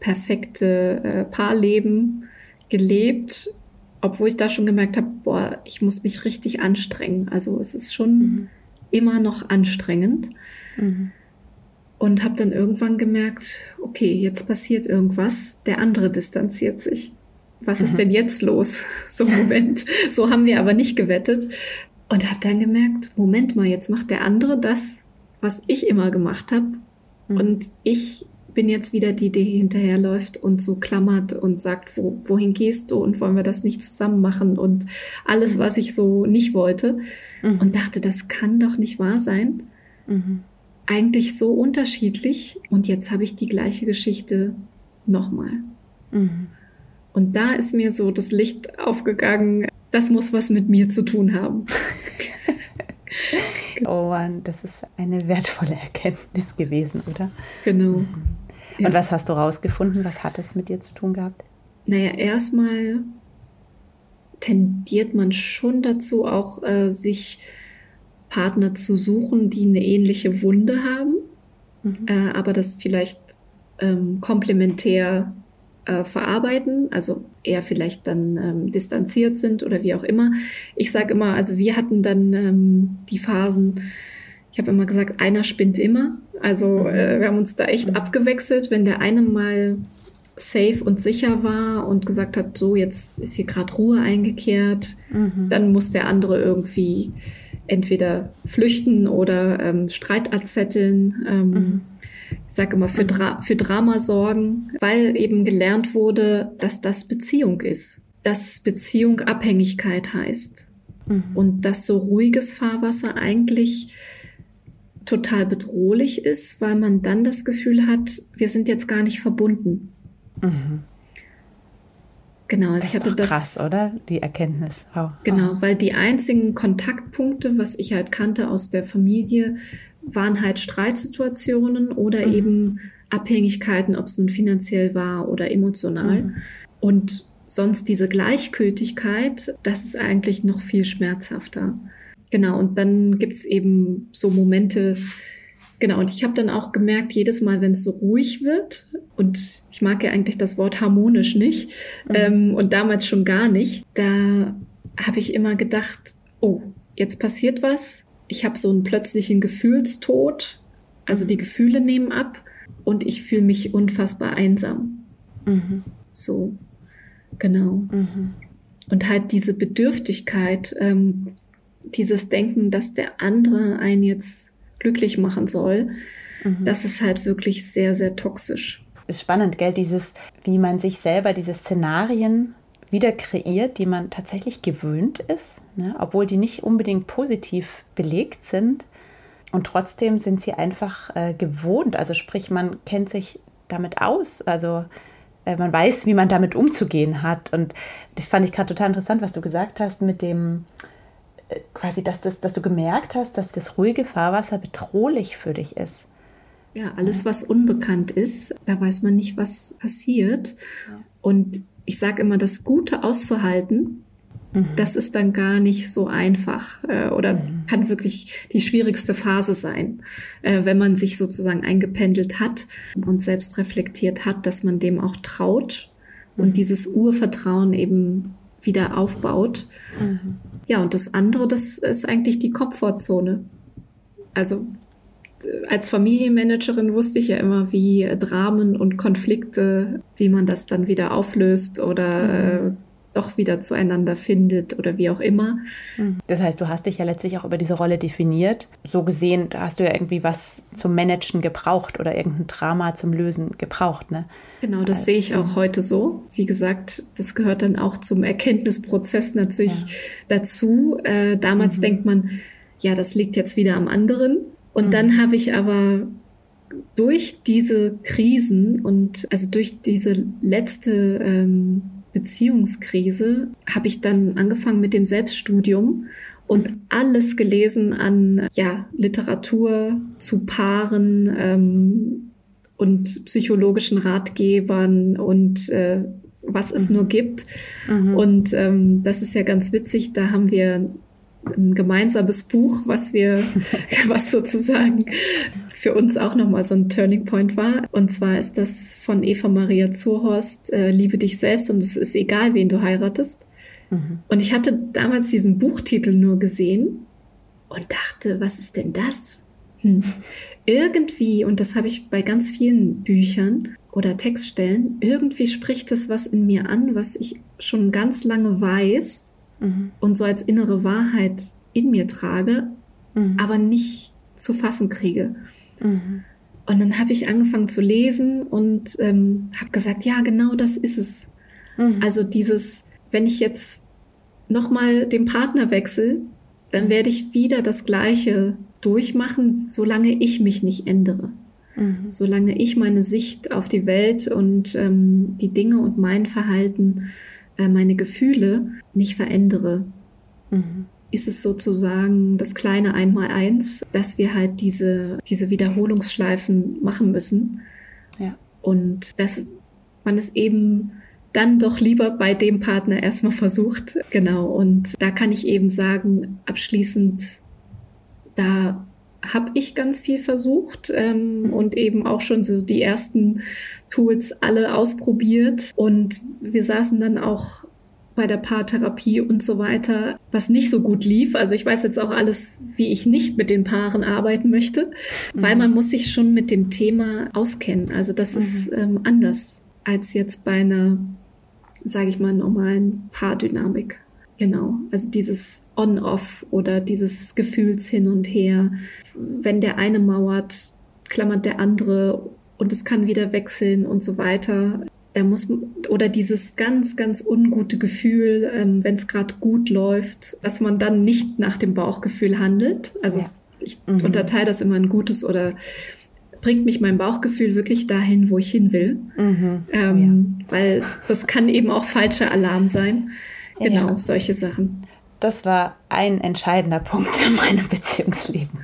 perfekte äh, Paarleben gelebt, obwohl ich da schon gemerkt habe, boah, ich muss mich richtig anstrengen. Also es ist schon mhm. immer noch anstrengend. Mhm. Und habe dann irgendwann gemerkt, okay, jetzt passiert irgendwas, der andere distanziert sich. Was mhm. ist denn jetzt los? *laughs* So Moment. so haben wir aber nicht gewettet. Und habe dann gemerkt, Moment mal, jetzt macht der andere das, was ich immer gemacht habe. Mhm. Und ich bin jetzt wieder die, die hinterherläuft und so klammert und sagt, wo, wohin gehst du und wollen wir das nicht zusammen machen und alles, mhm. was ich so nicht wollte. Mhm. Und dachte, das kann doch nicht wahr sein. Mhm. Eigentlich so unterschiedlich und jetzt habe ich die gleiche Geschichte nochmal. Mhm. Und da ist mir so das Licht aufgegangen, das muss was mit mir zu tun haben. *laughs* *laughs*
oh Mann, das ist eine wertvolle Erkenntnis gewesen, oder?
Genau.
Mhm. Und was hast du rausgefunden? Was hat es mit dir zu tun gehabt?
Naja, erstmal tendiert man schon dazu, auch äh, sich Partner zu suchen, die eine ähnliche Wunde haben, mhm. äh, aber das vielleicht ähm, komplementär äh, verarbeiten, also eher vielleicht dann ähm, distanziert sind oder wie auch immer. Ich sage immer, also wir hatten dann ähm, die Phasen, ich habe immer gesagt, einer spinnt immer. Also mhm. äh, wir haben uns da echt mhm. abgewechselt. Wenn der eine mal safe und sicher war und gesagt hat, so jetzt ist hier gerade Ruhe eingekehrt, mhm. dann muss der andere irgendwie entweder flüchten oder ähm, Streit erzetteln. Ähm, mhm. Ich sage immer für. Dra für Drama sorgen, weil eben gelernt wurde, dass das Beziehung ist, dass Beziehung Abhängigkeit heißt mhm. und dass so ruhiges Fahrwasser eigentlich total bedrohlich ist, weil man dann das Gefühl hat, wir sind jetzt gar nicht verbunden. Mhm.
Genau, also ich hatte das. Krass, oder? Die Erkenntnis.
Genau, oh. weil die einzigen Kontaktpunkte, was ich halt kannte aus der Familie, waren halt Streitsituationen oder mhm. eben Abhängigkeiten, ob es nun finanziell war oder emotional. Mhm. Und sonst diese Gleichgültigkeit, das ist eigentlich noch viel schmerzhafter. Genau, und dann gibt's eben so Momente, genau, und ich habe dann auch gemerkt, jedes Mal, wenn es so ruhig wird, und ich mag ja eigentlich das Wort harmonisch nicht, mhm. ähm, und damals schon gar nicht, da habe ich immer gedacht, oh, jetzt passiert was, ich habe so einen plötzlichen Gefühlstod, also die Gefühle nehmen ab und ich fühle mich unfassbar einsam. Mhm. So, genau. Mhm. Und halt diese Bedürftigkeit, ähm, dieses Denken, dass der andere einen jetzt glücklich machen soll, mhm. das ist halt wirklich sehr, sehr toxisch.
Ist spannend, gell? Dieses, wie man sich selber diese Szenarien wieder kreiert, die man tatsächlich gewöhnt ist, ne? obwohl die nicht unbedingt positiv belegt sind. Und trotzdem sind sie einfach äh, gewohnt. Also sprich, man kennt sich damit aus. Also äh, man weiß, wie man damit umzugehen hat. Und das fand ich gerade total interessant, was du gesagt hast mit dem, quasi, dass, das, dass du gemerkt hast, dass das ruhige Fahrwasser bedrohlich für dich ist.
Ja, alles, was unbekannt ist, da weiß man nicht, was passiert. Und ich sage immer, das Gute auszuhalten, mhm. das ist dann gar nicht so einfach äh, oder mhm. kann wirklich die schwierigste Phase sein, äh, wenn man sich sozusagen eingependelt hat und selbst reflektiert hat, dass man dem auch traut mhm. und dieses Urvertrauen eben wieder aufbaut. Mhm. Ja, und das andere, das ist eigentlich die Komfortzone. Also als Familienmanagerin wusste ich ja immer, wie Dramen und Konflikte, wie man das dann wieder auflöst oder mhm. doch wieder zueinander findet oder wie auch immer.
Mhm. Das heißt, du hast dich ja letztlich auch über diese Rolle definiert. So gesehen hast du ja irgendwie was zum Managen gebraucht oder irgendein Drama zum Lösen gebraucht, ne?
Genau, das also, sehe ich auch heute so. Wie gesagt, das gehört dann auch zum Erkenntnisprozess natürlich ja. dazu. Äh, damals mhm. denkt man, ja, das liegt jetzt wieder am anderen. Und mhm. dann habe ich aber durch diese Krisen und also durch diese letzte ähm, Beziehungskrise habe ich dann angefangen mit dem Selbststudium und alles gelesen an ja, Literatur zu Paaren ähm, und psychologischen Ratgebern und äh, was es mhm. nur gibt. Mhm. Und ähm, das ist ja ganz witzig, da haben wir ein gemeinsames Buch, was wir, *laughs* was sozusagen für uns auch nochmal so ein Turning Point war. Und zwar ist das von Eva Maria Zurhorst, äh, Liebe dich selbst und es ist egal, wen du heiratest. Mhm. Und ich hatte damals diesen Buchtitel nur gesehen und dachte, was ist denn das? Hm. Irgendwie, und das habe ich bei ganz vielen Büchern oder Textstellen, irgendwie spricht das was in mir an, was ich schon ganz lange weiß mhm. und so als innere Wahrheit in mir trage, mhm. aber nicht zu fassen kriege. Mhm. Und dann habe ich angefangen zu lesen und ähm, habe gesagt, ja, genau das ist es. Mhm. Also dieses, wenn ich jetzt nochmal den Partner wechsle, dann mhm. werde ich wieder das Gleiche durchmachen, solange ich mich nicht ändere. Mhm. Solange ich meine Sicht auf die Welt und ähm, die Dinge und mein Verhalten äh, meine Gefühle nicht verändere, mhm. ist es sozusagen das kleine Einmaleins, dass wir halt diese, diese Wiederholungsschleifen machen müssen. Ja. Und dass man es eben dann doch lieber bei dem Partner erstmal versucht. Genau. Und da kann ich eben sagen, abschließend, da habe ich ganz viel versucht ähm, und eben auch schon so die ersten Tools alle ausprobiert. Und wir saßen dann auch bei der Paartherapie und so weiter, was nicht so gut lief. Also ich weiß jetzt auch alles, wie ich nicht mit den Paaren arbeiten möchte, mhm. weil man muss sich schon mit dem Thema auskennen. Also das mhm. ist ähm, anders als jetzt bei einer, sage ich mal, normalen Paardynamik. Genau, also dieses On-Off oder dieses Gefühls hin und her. Wenn der eine mauert, klammert der andere und es kann wieder wechseln und so weiter. Da muss oder dieses ganz, ganz ungute Gefühl, ähm, wenn es gerade gut läuft, dass man dann nicht nach dem Bauchgefühl handelt. Also ja. es, ich mhm. unterteile das immer in gutes oder bringt mich mein Bauchgefühl wirklich dahin, wo ich hin will. Mhm. Ähm, ja. Weil das kann eben auch falscher Alarm sein. Genau, ja. solche Sachen.
Das war ein entscheidender Punkt in meinem *laughs* Beziehungsleben,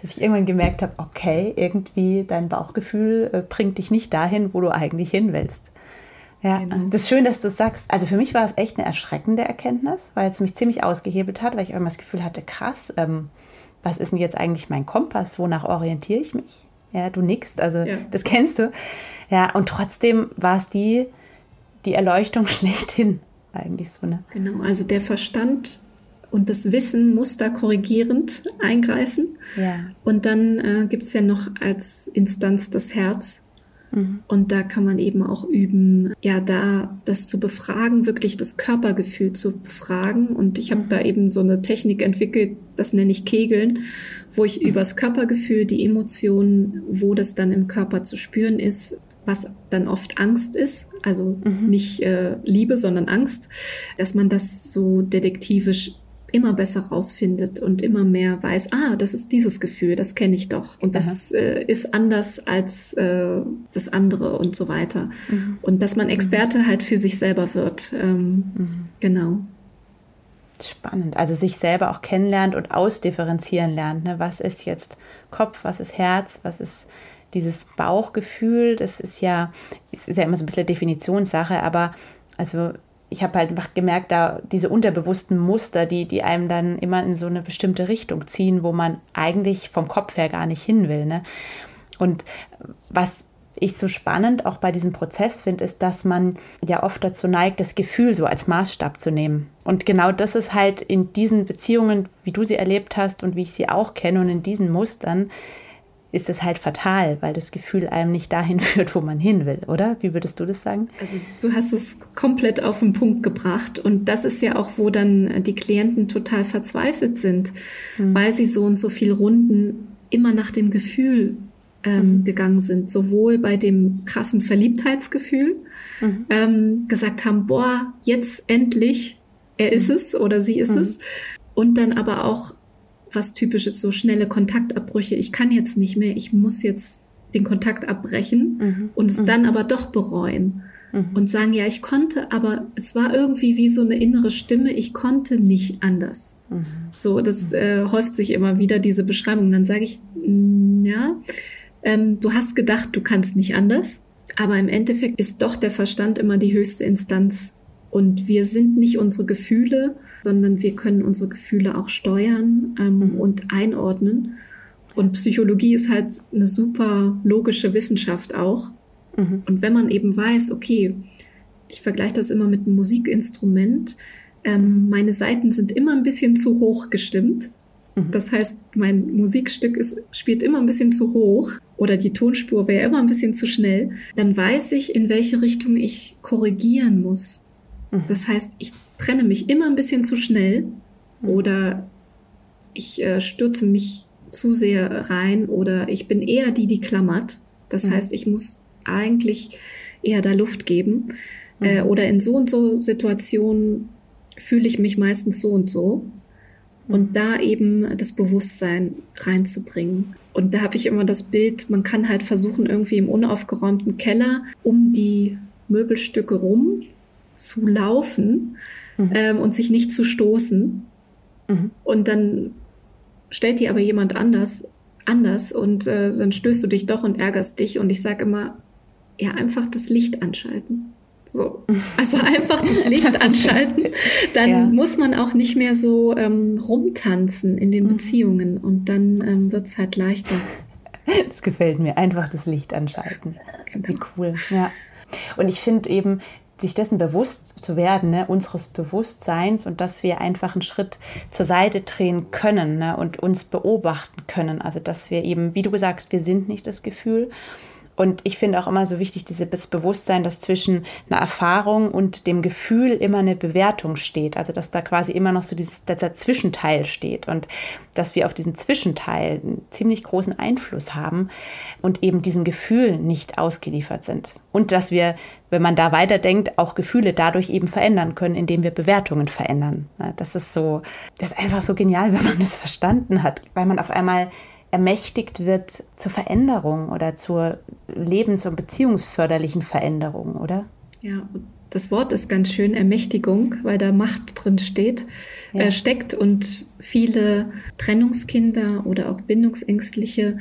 dass ich irgendwann gemerkt habe, okay, irgendwie dein Bauchgefühl äh, bringt dich nicht dahin, wo du eigentlich hin willst. Ja, genau. das ist schön, dass du sagst. Also für mich war es echt eine erschreckende Erkenntnis, weil es mich ziemlich ausgehebelt hat, weil ich irgendwann das Gefühl hatte, krass, ähm, was ist denn jetzt eigentlich mein Kompass? Wonach orientiere ich mich? Ja, du nickst, also ja. das kennst du. Ja, und trotzdem war es die, die Erleuchtung *laughs* schlechthin eigentlich so, ne?
Genau, also der Verstand und das Wissen muss da korrigierend eingreifen. Ja. Und dann äh, gibt es ja noch als Instanz das Herz. Mhm. Und da kann man eben auch üben, ja, da das zu befragen, wirklich das Körpergefühl zu befragen. Und ich habe mhm. da eben so eine Technik entwickelt, das nenne ich Kegeln, wo ich mhm. übers Körpergefühl die Emotionen, wo das dann im Körper zu spüren ist, was dann oft Angst ist, also mhm. nicht äh, Liebe, sondern Angst, dass man das so detektivisch immer besser rausfindet und immer mehr weiß, ah, das ist dieses Gefühl, das kenne ich doch. Und das äh, ist anders als äh, das andere und so weiter. Mhm. Und dass man Experte mhm. halt für sich selber wird. Ähm, mhm. Genau.
Spannend. Also sich selber auch kennenlernt und ausdifferenzieren lernt. Ne? Was ist jetzt Kopf, was ist Herz, was ist dieses Bauchgefühl, das ist ja, ist ja immer so ein bisschen Definitionssache, aber also ich habe halt einfach gemerkt, da diese unterbewussten Muster, die, die einem dann immer in so eine bestimmte Richtung ziehen, wo man eigentlich vom Kopf her gar nicht hin will. Ne? Und was ich so spannend auch bei diesem Prozess finde, ist, dass man ja oft dazu neigt, das Gefühl so als Maßstab zu nehmen. Und genau das ist halt in diesen Beziehungen, wie du sie erlebt hast und wie ich sie auch kenne und in diesen Mustern, ist es halt fatal, weil das Gefühl einem nicht dahin *laughs* führt, wo man hin will, oder? Wie würdest du das sagen?
Also du hast es komplett auf den Punkt gebracht und das ist ja auch, wo dann die Klienten total verzweifelt sind, mhm. weil sie so und so viele Runden immer nach dem Gefühl ähm, mhm. gegangen sind, sowohl bei dem krassen Verliebtheitsgefühl mhm. ähm, gesagt haben, boah, jetzt endlich, er ist mhm. es oder sie ist mhm. es, und dann aber auch was typisches, so schnelle Kontaktabbrüche. Ich kann jetzt nicht mehr, ich muss jetzt den Kontakt abbrechen mhm. und es mhm. dann aber doch bereuen mhm. und sagen, ja, ich konnte, aber es war irgendwie wie so eine innere Stimme, ich konnte nicht anders. Mhm. So, das äh, häuft sich immer wieder, diese Beschreibung. Dann sage ich, mm, ja, ähm, du hast gedacht, du kannst nicht anders, aber im Endeffekt ist doch der Verstand immer die höchste Instanz und wir sind nicht unsere Gefühle, sondern wir können unsere Gefühle auch steuern ähm, mhm. und einordnen. Und Psychologie ist halt eine super logische Wissenschaft auch. Mhm. Und wenn man eben weiß, okay, ich vergleiche das immer mit einem Musikinstrument, ähm, meine Seiten sind immer ein bisschen zu hoch gestimmt. Mhm. Das heißt, mein Musikstück ist, spielt immer ein bisschen zu hoch oder die Tonspur wäre immer ein bisschen zu schnell. Dann weiß ich, in welche Richtung ich korrigieren muss. Mhm. Das heißt, ich trenne mich immer ein bisschen zu schnell oder ich äh, stürze mich zu sehr rein oder ich bin eher die, die klammert. Das mhm. heißt, ich muss eigentlich eher da Luft geben. Mhm. Äh, oder in so und so Situationen fühle ich mich meistens so und so. Und da eben das Bewusstsein reinzubringen. Und da habe ich immer das Bild, man kann halt versuchen, irgendwie im unaufgeräumten Keller um die Möbelstücke rum zu laufen mhm. ähm, und sich nicht zu stoßen. Mhm. Und dann stellt dir aber jemand anders anders und äh, dann stößt du dich doch und ärgerst dich. Und ich sage immer, ja, einfach das Licht anschalten. So, *laughs* also einfach das Licht das anschalten. Dann ja. muss man auch nicht mehr so ähm, rumtanzen in den mhm. Beziehungen und dann ähm, wird es halt leichter.
Das gefällt mir. Einfach das Licht anschalten. Wie cool. Ja. Und ich finde eben, sich dessen bewusst zu werden, ne, unseres Bewusstseins und dass wir einfach einen Schritt zur Seite drehen können ne, und uns beobachten können. Also dass wir eben, wie du gesagt wir sind nicht das Gefühl und ich finde auch immer so wichtig, dieses Bewusstsein, dass zwischen einer Erfahrung und dem Gefühl immer eine Bewertung steht. Also dass da quasi immer noch so dieses, dieser Zwischenteil steht und dass wir auf diesen Zwischenteil einen ziemlich großen Einfluss haben und eben diesen Gefühlen nicht ausgeliefert sind. Und dass wir, wenn man da weiterdenkt, auch Gefühle dadurch eben verändern können, indem wir Bewertungen verändern. Das ist so, das ist einfach so genial, wenn man das verstanden hat, weil man auf einmal ermächtigt wird zur Veränderung oder zur lebens- und beziehungsförderlichen Veränderung, oder?
Ja, das Wort ist ganz schön Ermächtigung, weil da Macht drin steht, ja. äh, steckt und viele Trennungskinder oder auch Bindungsängstliche,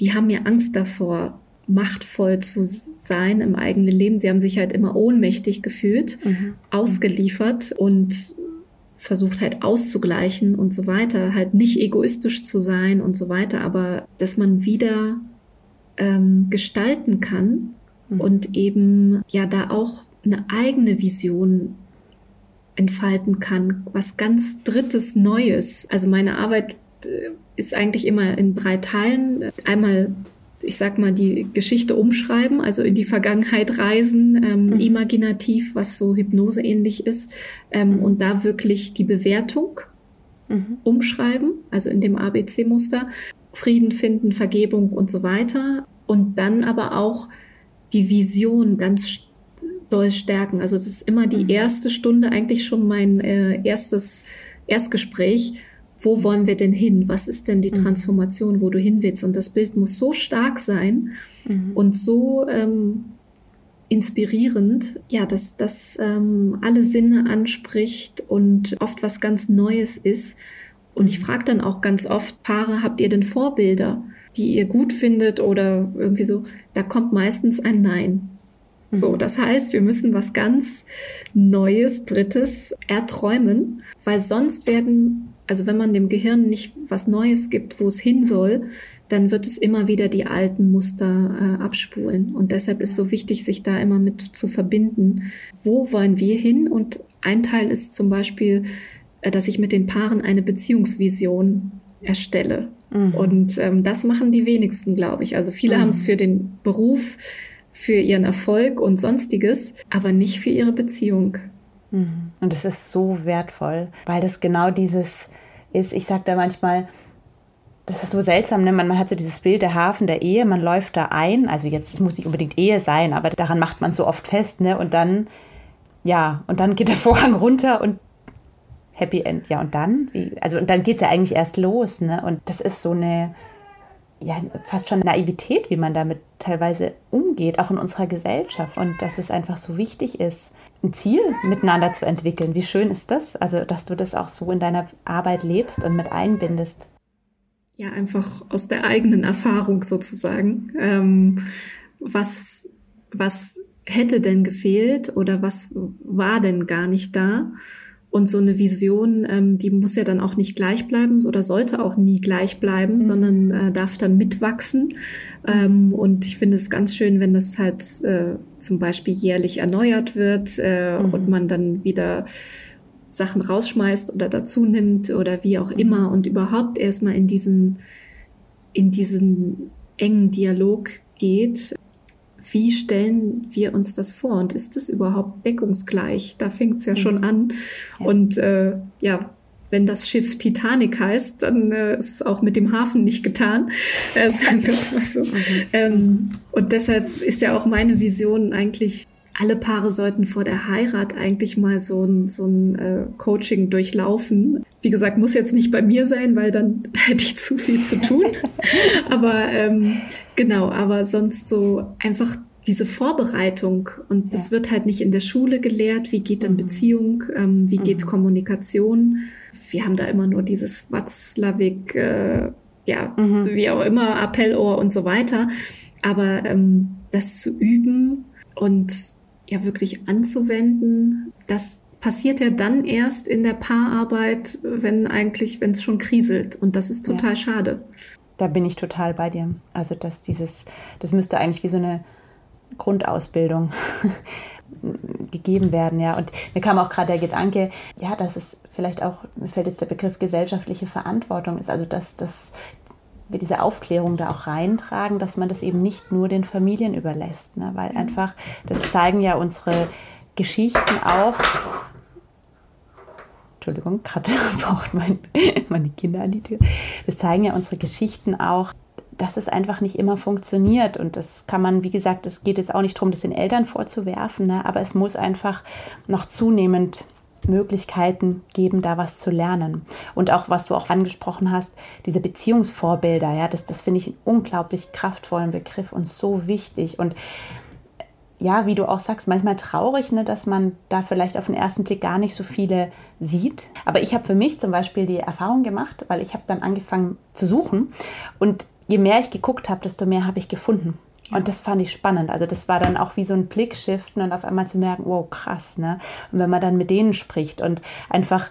die haben ja Angst davor, machtvoll zu sein im eigenen Leben. Sie haben sich halt immer ohnmächtig gefühlt, mhm. ausgeliefert und versucht halt auszugleichen und so weiter, halt nicht egoistisch zu sein und so weiter, aber dass man wieder ähm, gestalten kann mhm. und eben ja da auch eine eigene Vision entfalten kann, was ganz Drittes Neues. Also meine Arbeit äh, ist eigentlich immer in drei Teilen. Einmal ich sag mal, die Geschichte umschreiben, also in die Vergangenheit reisen, ähm, mhm. imaginativ, was so hypnoseähnlich ist, ähm, mhm. und da wirklich die Bewertung mhm. umschreiben, also in dem ABC-Muster, Frieden finden, Vergebung und so weiter. Und dann aber auch die Vision ganz doll stärken. Also es ist immer die mhm. erste Stunde eigentlich schon mein äh, erstes Erstgespräch wo wollen wir denn hin? Was ist denn die mhm. Transformation, wo du hin willst? Und das Bild muss so stark sein mhm. und so ähm, inspirierend, ja, dass das ähm, alle Sinne anspricht und oft was ganz Neues ist. Und ich frage dann auch ganz oft Paare, habt ihr denn Vorbilder? die ihr gut findet oder irgendwie so, da kommt meistens ein Nein. So, mhm. das heißt, wir müssen was ganz Neues, Drittes erträumen, weil sonst werden, also wenn man dem Gehirn nicht was Neues gibt, wo es hin soll, dann wird es immer wieder die alten Muster äh, abspulen. Und deshalb ist so wichtig, sich da immer mit zu verbinden. Wo wollen wir hin? Und ein Teil ist zum Beispiel, äh, dass ich mit den Paaren eine Beziehungsvision erstelle. Mhm. Und ähm, das machen die wenigsten, glaube ich. Also viele mhm. haben es für den Beruf, für ihren Erfolg und sonstiges, aber nicht für ihre Beziehung.
Mhm. Und es ist so wertvoll, weil das genau dieses ist. Ich sage da manchmal, das ist so seltsam, ne? man, man, hat so dieses Bild der Hafen der Ehe, man läuft da ein, also jetzt muss nicht unbedingt Ehe sein, aber daran macht man so oft fest, ne? Und dann, ja, und dann geht der *laughs* Vorhang runter und Happy End, ja, und dann? Wie, also, und dann geht es ja eigentlich erst los, ne? Und das ist so eine, ja, fast schon Naivität, wie man damit teilweise umgeht, auch in unserer Gesellschaft. Und dass es einfach so wichtig ist, ein Ziel miteinander zu entwickeln. Wie schön ist das? Also, dass du das auch so in deiner Arbeit lebst und mit einbindest
ja einfach aus der eigenen Erfahrung sozusagen. Ähm, was, was hätte denn gefehlt oder was war denn gar nicht da? Und so eine Vision, ähm, die muss ja dann auch nicht gleich bleiben oder sollte auch nie gleich bleiben, mhm. sondern äh, darf dann mitwachsen. Ähm, und ich finde es ganz schön, wenn das halt äh, zum Beispiel jährlich erneuert wird äh, mhm. und man dann wieder Sachen rausschmeißt oder dazu nimmt oder wie auch immer und überhaupt erstmal in diesen, in diesen engen Dialog geht. Wie stellen wir uns das vor und ist das überhaupt deckungsgleich? Da fängt es ja mhm. schon an. Ja. Und äh, ja, wenn das Schiff Titanic heißt, dann äh, ist es auch mit dem Hafen nicht getan. Äh, *laughs* sagen wir es mal so. Mhm. Ähm, und deshalb ist ja auch meine Vision eigentlich alle Paare sollten vor der Heirat eigentlich mal so ein, so ein äh, Coaching durchlaufen. Wie gesagt, muss jetzt nicht bei mir sein, weil dann *laughs* hätte ich zu viel zu tun. *laughs* aber ähm, genau, aber sonst so einfach diese Vorbereitung und das ja. wird halt nicht in der Schule gelehrt. Wie geht dann mhm. Beziehung? Ähm, wie mhm. geht Kommunikation? Wir haben da immer nur dieses Watzlawick, äh, ja, mhm. wie auch immer, Appellohr und so weiter. Aber ähm, das zu üben und ja wirklich anzuwenden. Das passiert ja dann erst in der Paararbeit, wenn eigentlich, wenn es schon kriselt. Und das ist total ja. schade.
Da bin ich total bei dir. Also, dass dieses, das müsste eigentlich wie so eine Grundausbildung *laughs* gegeben werden, ja. Und mir kam auch gerade der Gedanke, ja, dass es vielleicht auch, mir fällt jetzt der Begriff gesellschaftliche Verantwortung ist, also dass, dass wir diese Aufklärung da auch reintragen, dass man das eben nicht nur den Familien überlässt, ne? weil einfach, das zeigen ja unsere Geschichten auch. Entschuldigung, *laughs* gerade braucht mein, meine Kinder an die Tür. Das zeigen ja unsere Geschichten auch, dass es einfach nicht immer funktioniert. Und das kann man, wie gesagt, es geht jetzt auch nicht darum, das den Eltern vorzuwerfen, ne? aber es muss einfach noch zunehmend Möglichkeiten geben, da was zu lernen. Und auch, was du auch angesprochen hast, diese Beziehungsvorbilder, ja, das, das finde ich einen unglaublich kraftvollen Begriff und so wichtig. Und ja, wie du auch sagst, manchmal traurig, ne, dass man da vielleicht auf den ersten Blick gar nicht so viele sieht. Aber ich habe für mich zum Beispiel die Erfahrung gemacht, weil ich habe dann angefangen zu suchen. Und je mehr ich geguckt habe, desto mehr habe ich gefunden. Und das fand ich spannend. Also das war dann auch wie so ein Blickshiften und auf einmal zu merken, wow, krass, ne? Und wenn man dann mit denen spricht und einfach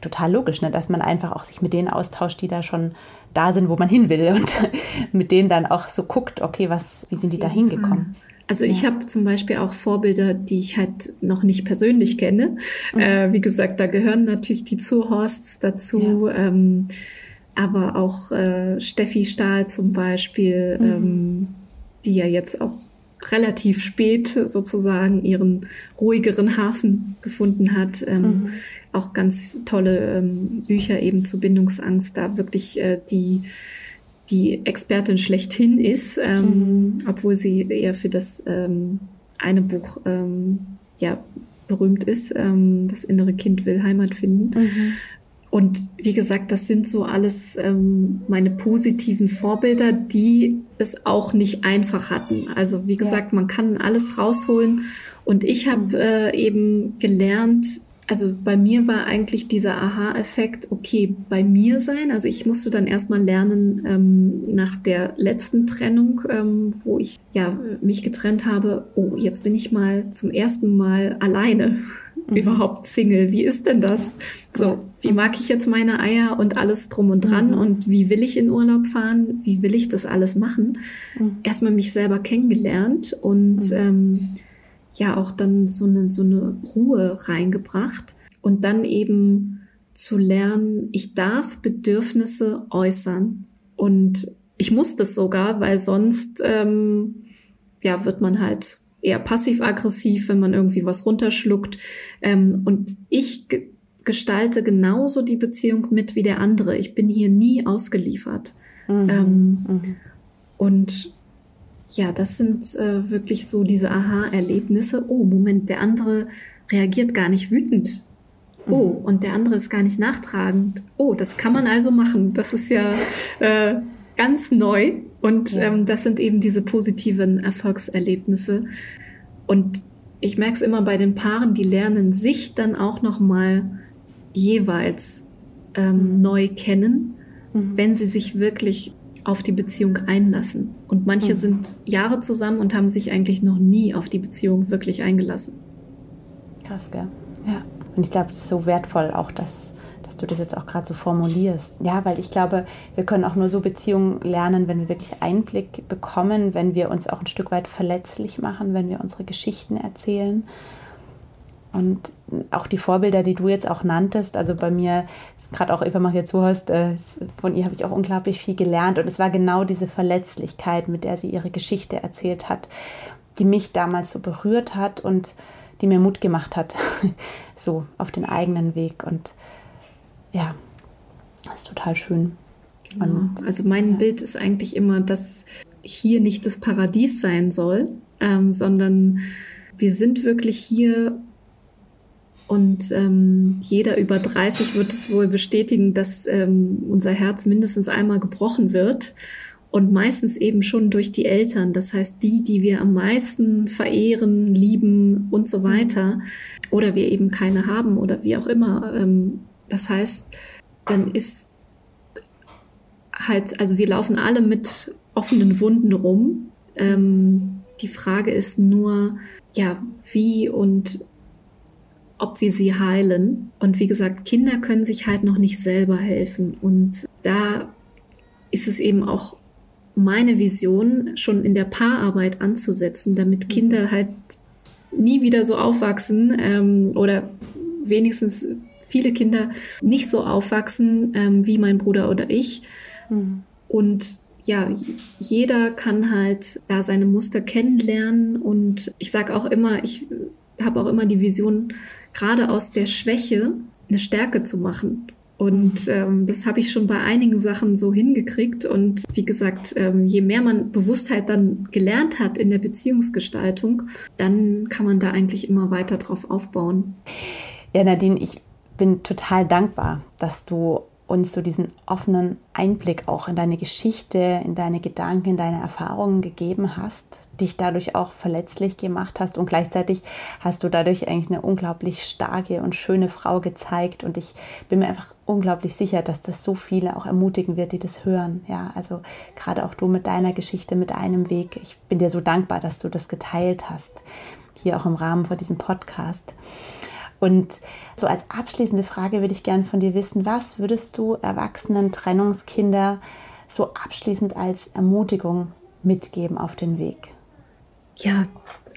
total logisch, ne, dass man einfach auch sich mit denen austauscht, die da schon da sind, wo man hin will *laughs* und mit denen dann auch so guckt, okay, was, wie sind die da hingekommen?
Also ich habe zum Beispiel auch Vorbilder, die ich halt noch nicht persönlich kenne. Mhm. Äh, wie gesagt, da gehören natürlich die Zuhorsts dazu, ja. ähm, aber auch äh, Steffi Stahl zum Beispiel. Mhm. Ähm, die ja jetzt auch relativ spät sozusagen ihren ruhigeren Hafen gefunden hat. Ähm, mhm. Auch ganz tolle ähm, Bücher eben zu Bindungsangst, da wirklich äh, die die Expertin schlechthin ist, ähm, mhm. obwohl sie eher für das ähm, eine Buch ähm, ja berühmt ist, ähm, das innere Kind will Heimat finden. Mhm. Und wie gesagt, das sind so alles ähm, meine positiven Vorbilder, die es auch nicht einfach hatten. Also wie gesagt, man kann alles rausholen. Und ich habe äh, eben gelernt, also bei mir war eigentlich dieser Aha-Effekt, okay, bei mir sein. Also ich musste dann erstmal lernen, ähm, nach der letzten Trennung, ähm, wo ich ja mich getrennt habe, oh, jetzt bin ich mal zum ersten Mal alleine. Mhm. Überhaupt Single. Wie ist denn das? So, wie mag ich jetzt meine Eier und alles drum und dran mhm. und wie will ich in Urlaub fahren? Wie will ich das alles machen? Mhm. Erstmal mich selber kennengelernt und mhm. ähm, ja auch dann so eine, so eine Ruhe reingebracht und dann eben zu lernen, ich darf Bedürfnisse äußern und ich muss das sogar, weil sonst ähm, ja wird man halt eher passiv-aggressiv, wenn man irgendwie was runterschluckt. Ähm, und ich gestalte genauso die Beziehung mit wie der andere. Ich bin hier nie ausgeliefert. Mhm. Ähm, mhm. Und ja, das sind äh, wirklich so diese Aha-Erlebnisse. Oh, Moment, der andere reagiert gar nicht wütend. Oh, mhm. und der andere ist gar nicht nachtragend. Oh, das kann man also machen. Das ist ja äh, ganz neu. Und ja. ähm, das sind eben diese positiven Erfolgserlebnisse. Und ich merke es immer bei den Paaren, die lernen sich dann auch noch mal jeweils ähm, mhm. neu kennen, mhm. wenn sie sich wirklich auf die Beziehung einlassen. Und manche mhm. sind Jahre zusammen und haben sich eigentlich noch nie auf die Beziehung wirklich eingelassen.
Krass, gell? Ja. Und ich glaube, es ist so wertvoll auch, dass du das jetzt auch gerade so formulierst. Ja, weil ich glaube, wir können auch nur so Beziehungen lernen, wenn wir wirklich Einblick bekommen, wenn wir uns auch ein Stück weit verletzlich machen, wenn wir unsere Geschichten erzählen. Und auch die Vorbilder, die du jetzt auch nanntest, also bei mir, gerade auch Eva hier zuhörst, äh, von ihr habe ich auch unglaublich viel gelernt. Und es war genau diese Verletzlichkeit, mit der sie ihre Geschichte erzählt hat, die mich damals so berührt hat und die mir Mut gemacht hat, *laughs* so auf den eigenen Weg. Und ja, das ist total schön.
Genau. Und, also mein ja. Bild ist eigentlich immer, dass hier nicht das Paradies sein soll, ähm, sondern wir sind wirklich hier und ähm, jeder über 30 wird es wohl bestätigen, dass ähm, unser Herz mindestens einmal gebrochen wird und meistens eben schon durch die Eltern. Das heißt, die, die wir am meisten verehren, lieben und so weiter, oder wir eben keine haben oder wie auch immer. Ähm, das heißt, dann ist halt, also wir laufen alle mit offenen Wunden rum. Ähm, die Frage ist nur, ja, wie und ob wir sie heilen. Und wie gesagt, Kinder können sich halt noch nicht selber helfen. Und da ist es eben auch meine Vision, schon in der Paararbeit anzusetzen, damit mhm. Kinder halt nie wieder so aufwachsen ähm, oder wenigstens viele Kinder nicht so aufwachsen ähm, wie mein Bruder oder ich. Mhm. Und ja, jeder kann halt da seine Muster kennenlernen und ich sage auch immer, ich habe auch immer die Vision, gerade aus der Schwäche eine Stärke zu machen. Und ähm, das habe ich schon bei einigen Sachen so hingekriegt. Und wie gesagt, ähm, je mehr man Bewusstheit dann gelernt hat in der Beziehungsgestaltung, dann kann man da eigentlich immer weiter drauf aufbauen.
Ja, Nadine, ich bin total dankbar, dass du uns so diesen offenen Einblick auch in deine Geschichte, in deine Gedanken, in deine Erfahrungen gegeben hast, dich dadurch auch verletzlich gemacht hast und gleichzeitig hast du dadurch eigentlich eine unglaublich starke und schöne Frau gezeigt und ich bin mir einfach unglaublich sicher, dass das so viele auch ermutigen wird, die das hören. Ja, also gerade auch du mit deiner Geschichte, mit deinem Weg. Ich bin dir so dankbar, dass du das geteilt hast, hier auch im Rahmen von diesem Podcast. Und so als abschließende Frage würde ich gerne von dir wissen, was würdest du erwachsenen Trennungskinder so abschließend als Ermutigung mitgeben auf den Weg?
Ja,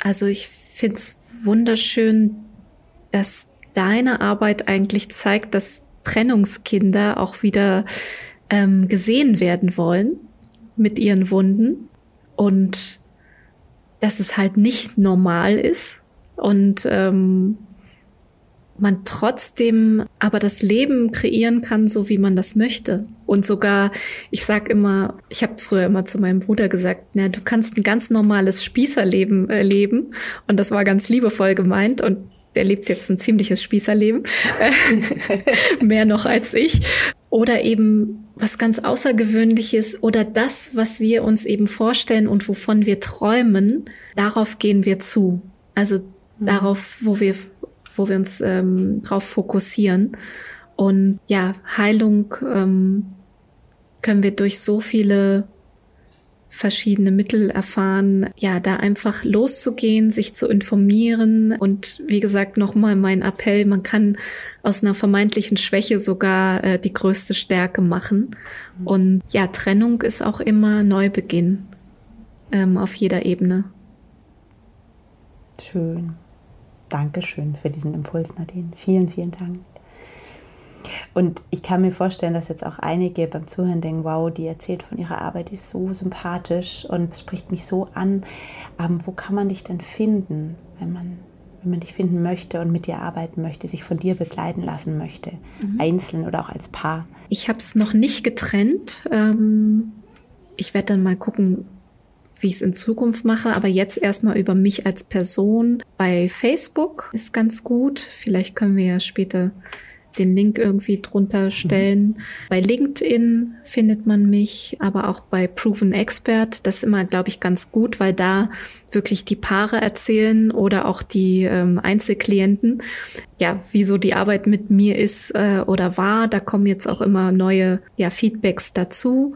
also ich finde es wunderschön, dass deine Arbeit eigentlich zeigt, dass Trennungskinder auch wieder ähm, gesehen werden wollen mit ihren Wunden und dass es halt nicht normal ist und ähm, man trotzdem aber das Leben kreieren kann, so wie man das möchte. Und sogar, ich sag immer, ich habe früher immer zu meinem Bruder gesagt, na, du kannst ein ganz normales Spießerleben äh, leben. Und das war ganz liebevoll gemeint. Und der lebt jetzt ein ziemliches Spießerleben, *laughs* mehr noch als ich. Oder eben was ganz Außergewöhnliches oder das, was wir uns eben vorstellen und wovon wir träumen, darauf gehen wir zu. Also mhm. darauf, wo wir wo wir uns ähm, drauf fokussieren. Und ja, Heilung ähm, können wir durch so viele verschiedene Mittel erfahren, ja, da einfach loszugehen, sich zu informieren und wie gesagt nochmal mein Appell, man kann aus einer vermeintlichen Schwäche sogar äh, die größte Stärke machen und ja, Trennung ist auch immer Neubeginn ähm, auf jeder Ebene.
Schön. Dankeschön für diesen Impuls, Nadine. Vielen, vielen Dank. Und ich kann mir vorstellen, dass jetzt auch einige beim Zuhören denken, wow, die erzählt von ihrer Arbeit, die ist so sympathisch und spricht mich so an. Ähm, wo kann man dich denn finden, wenn man, wenn man dich finden möchte und mit dir arbeiten möchte, sich von dir begleiten lassen möchte, mhm. einzeln oder auch als Paar?
Ich habe es noch nicht getrennt. Ähm, ich werde dann mal gucken, wie ich es in Zukunft mache, aber jetzt erstmal über mich als Person. Bei Facebook ist ganz gut. Vielleicht können wir ja später den Link irgendwie drunter stellen. Mhm. Bei LinkedIn findet man mich, aber auch bei Proven Expert. Das ist immer, glaube ich, ganz gut, weil da wirklich die Paare erzählen oder auch die ähm, Einzelklienten, ja, wieso die Arbeit mit mir ist äh, oder war. Da kommen jetzt auch immer neue ja, Feedbacks dazu.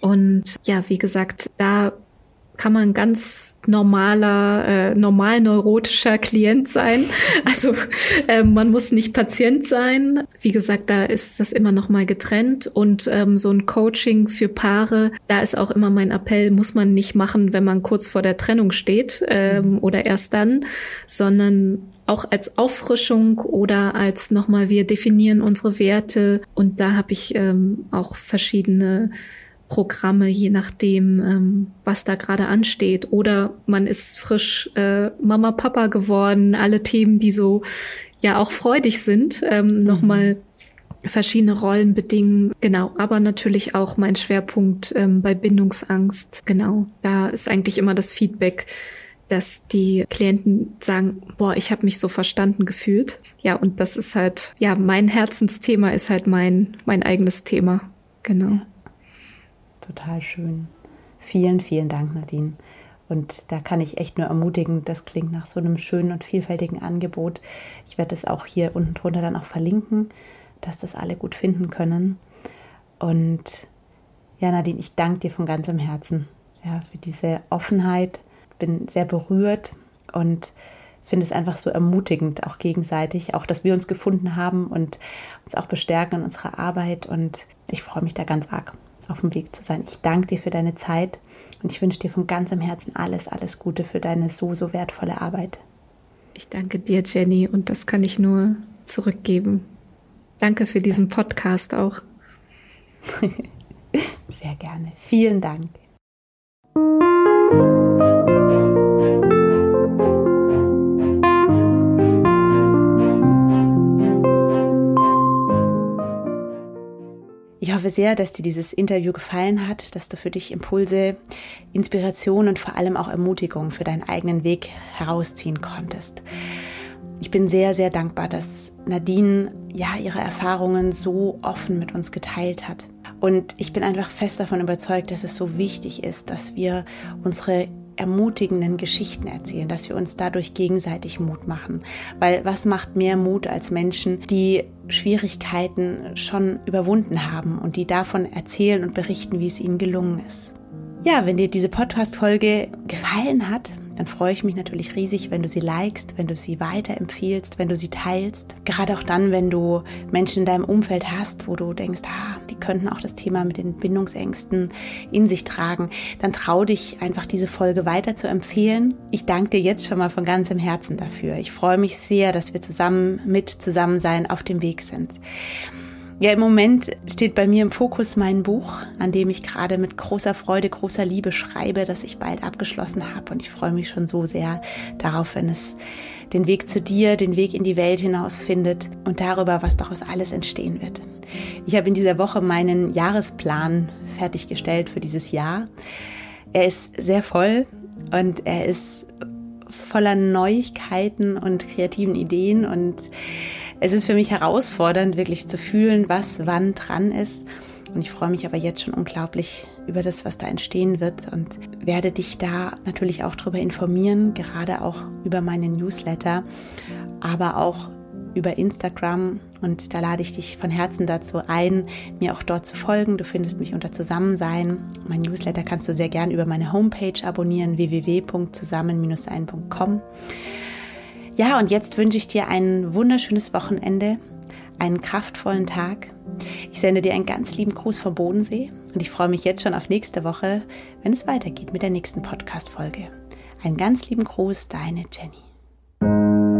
Und ja, wie gesagt, da kann man ganz normaler, äh, normal neurotischer Klient sein. *laughs* Also äh, man muss nicht Patient sein. Wie gesagt, da ist das immer noch mal getrennt und ähm, so ein Coaching für Paare, da ist auch immer mein Appell, muss man nicht machen, wenn man kurz vor der Trennung steht ähm, mhm. oder erst dann, sondern auch als Auffrischung oder als nochmal, wir definieren unsere Werte und da habe ich ähm, auch verschiedene Programme, je nachdem, ähm, was da gerade ansteht. Oder man ist frisch äh, Mama, Papa geworden, alle Themen, die so ja auch freudig sind, ähm, mhm. nochmal verschiedene Rollen bedingen. Genau, aber natürlich auch mein Schwerpunkt ähm, bei Bindungsangst. Genau, da ist eigentlich immer das Feedback, dass die Klienten sagen, boah, ich habe mich so verstanden gefühlt. Ja, und das ist halt, ja, mein Herzensthema ist halt mein, mein eigenes Thema. Genau
total schön. Vielen, vielen Dank, Nadine. Und da kann ich echt nur ermutigen, das klingt nach so einem schönen und vielfältigen Angebot. Ich werde es auch hier unten drunter dann auch verlinken, dass das alle gut finden können. Und ja, Nadine, ich danke dir von ganzem Herzen ja, für diese Offenheit. Bin sehr berührt und finde es einfach so ermutigend, auch gegenseitig, auch dass wir uns gefunden haben und uns auch bestärken in unserer Arbeit. Und ich freue mich da ganz arg auf dem Weg zu sein. Ich danke dir für deine Zeit und ich wünsche dir von ganzem Herzen alles, alles Gute für deine so, so wertvolle Arbeit.
Ich danke dir, Jenny, und das kann ich nur zurückgeben. Danke für diesen Podcast auch. *laughs*
Sehr gerne. Vielen Dank. Ich hoffe sehr, dass dir dieses Interview gefallen hat, dass du für dich Impulse, Inspiration und vor allem auch Ermutigung für deinen eigenen Weg herausziehen konntest. Ich bin sehr, sehr dankbar, dass Nadine ja ihre Erfahrungen so offen mit uns geteilt hat. Und ich bin einfach fest davon überzeugt, dass es so wichtig ist, dass wir unsere ermutigenden Geschichten erzählen, dass wir uns dadurch gegenseitig Mut machen. Weil was macht mehr Mut als Menschen, die Schwierigkeiten schon überwunden haben und die davon erzählen und berichten, wie es ihnen gelungen ist. Ja, wenn dir diese Podcast-Folge gefallen hat, dann freue ich mich natürlich riesig, wenn du sie likest, wenn du sie weiterempfiehlst, wenn du sie teilst. Gerade auch dann, wenn du Menschen in deinem Umfeld hast, wo du denkst, ah, die könnten auch das Thema mit den Bindungsängsten in sich tragen, dann trau dich einfach diese Folge weiter zu empfehlen. Ich danke dir jetzt schon mal von ganzem Herzen dafür. Ich freue mich sehr, dass wir zusammen mit Zusammensein auf dem Weg sind. Ja, im Moment steht bei mir im Fokus mein Buch, an dem ich gerade mit großer Freude, großer Liebe schreibe, das ich bald abgeschlossen habe. Und ich freue mich schon so sehr darauf, wenn es den Weg zu dir, den Weg in die Welt hinaus findet und darüber, was daraus alles entstehen wird. Ich habe in dieser Woche meinen Jahresplan fertiggestellt für dieses Jahr. Er ist sehr voll und er ist voller Neuigkeiten und kreativen Ideen und es ist für mich herausfordernd, wirklich zu fühlen, was wann dran ist. Und ich freue mich aber jetzt schon unglaublich über das, was da entstehen wird und werde dich da natürlich auch darüber informieren, gerade auch über meinen Newsletter. aber auch über Instagram und da lade ich dich von Herzen dazu ein, mir auch dort zu folgen. Du findest mich unter Zusammensein. Mein Newsletter kannst du sehr gern über meine Homepage abonnieren, www.zusammen-sein.com. Ja, und jetzt wünsche ich dir ein wunderschönes Wochenende, einen kraftvollen Tag. Ich sende dir einen ganz lieben Gruß vom Bodensee und ich freue mich jetzt schon auf nächste Woche, wenn es weitergeht mit der nächsten Podcast-Folge. Einen ganz lieben Gruß, deine Jenny.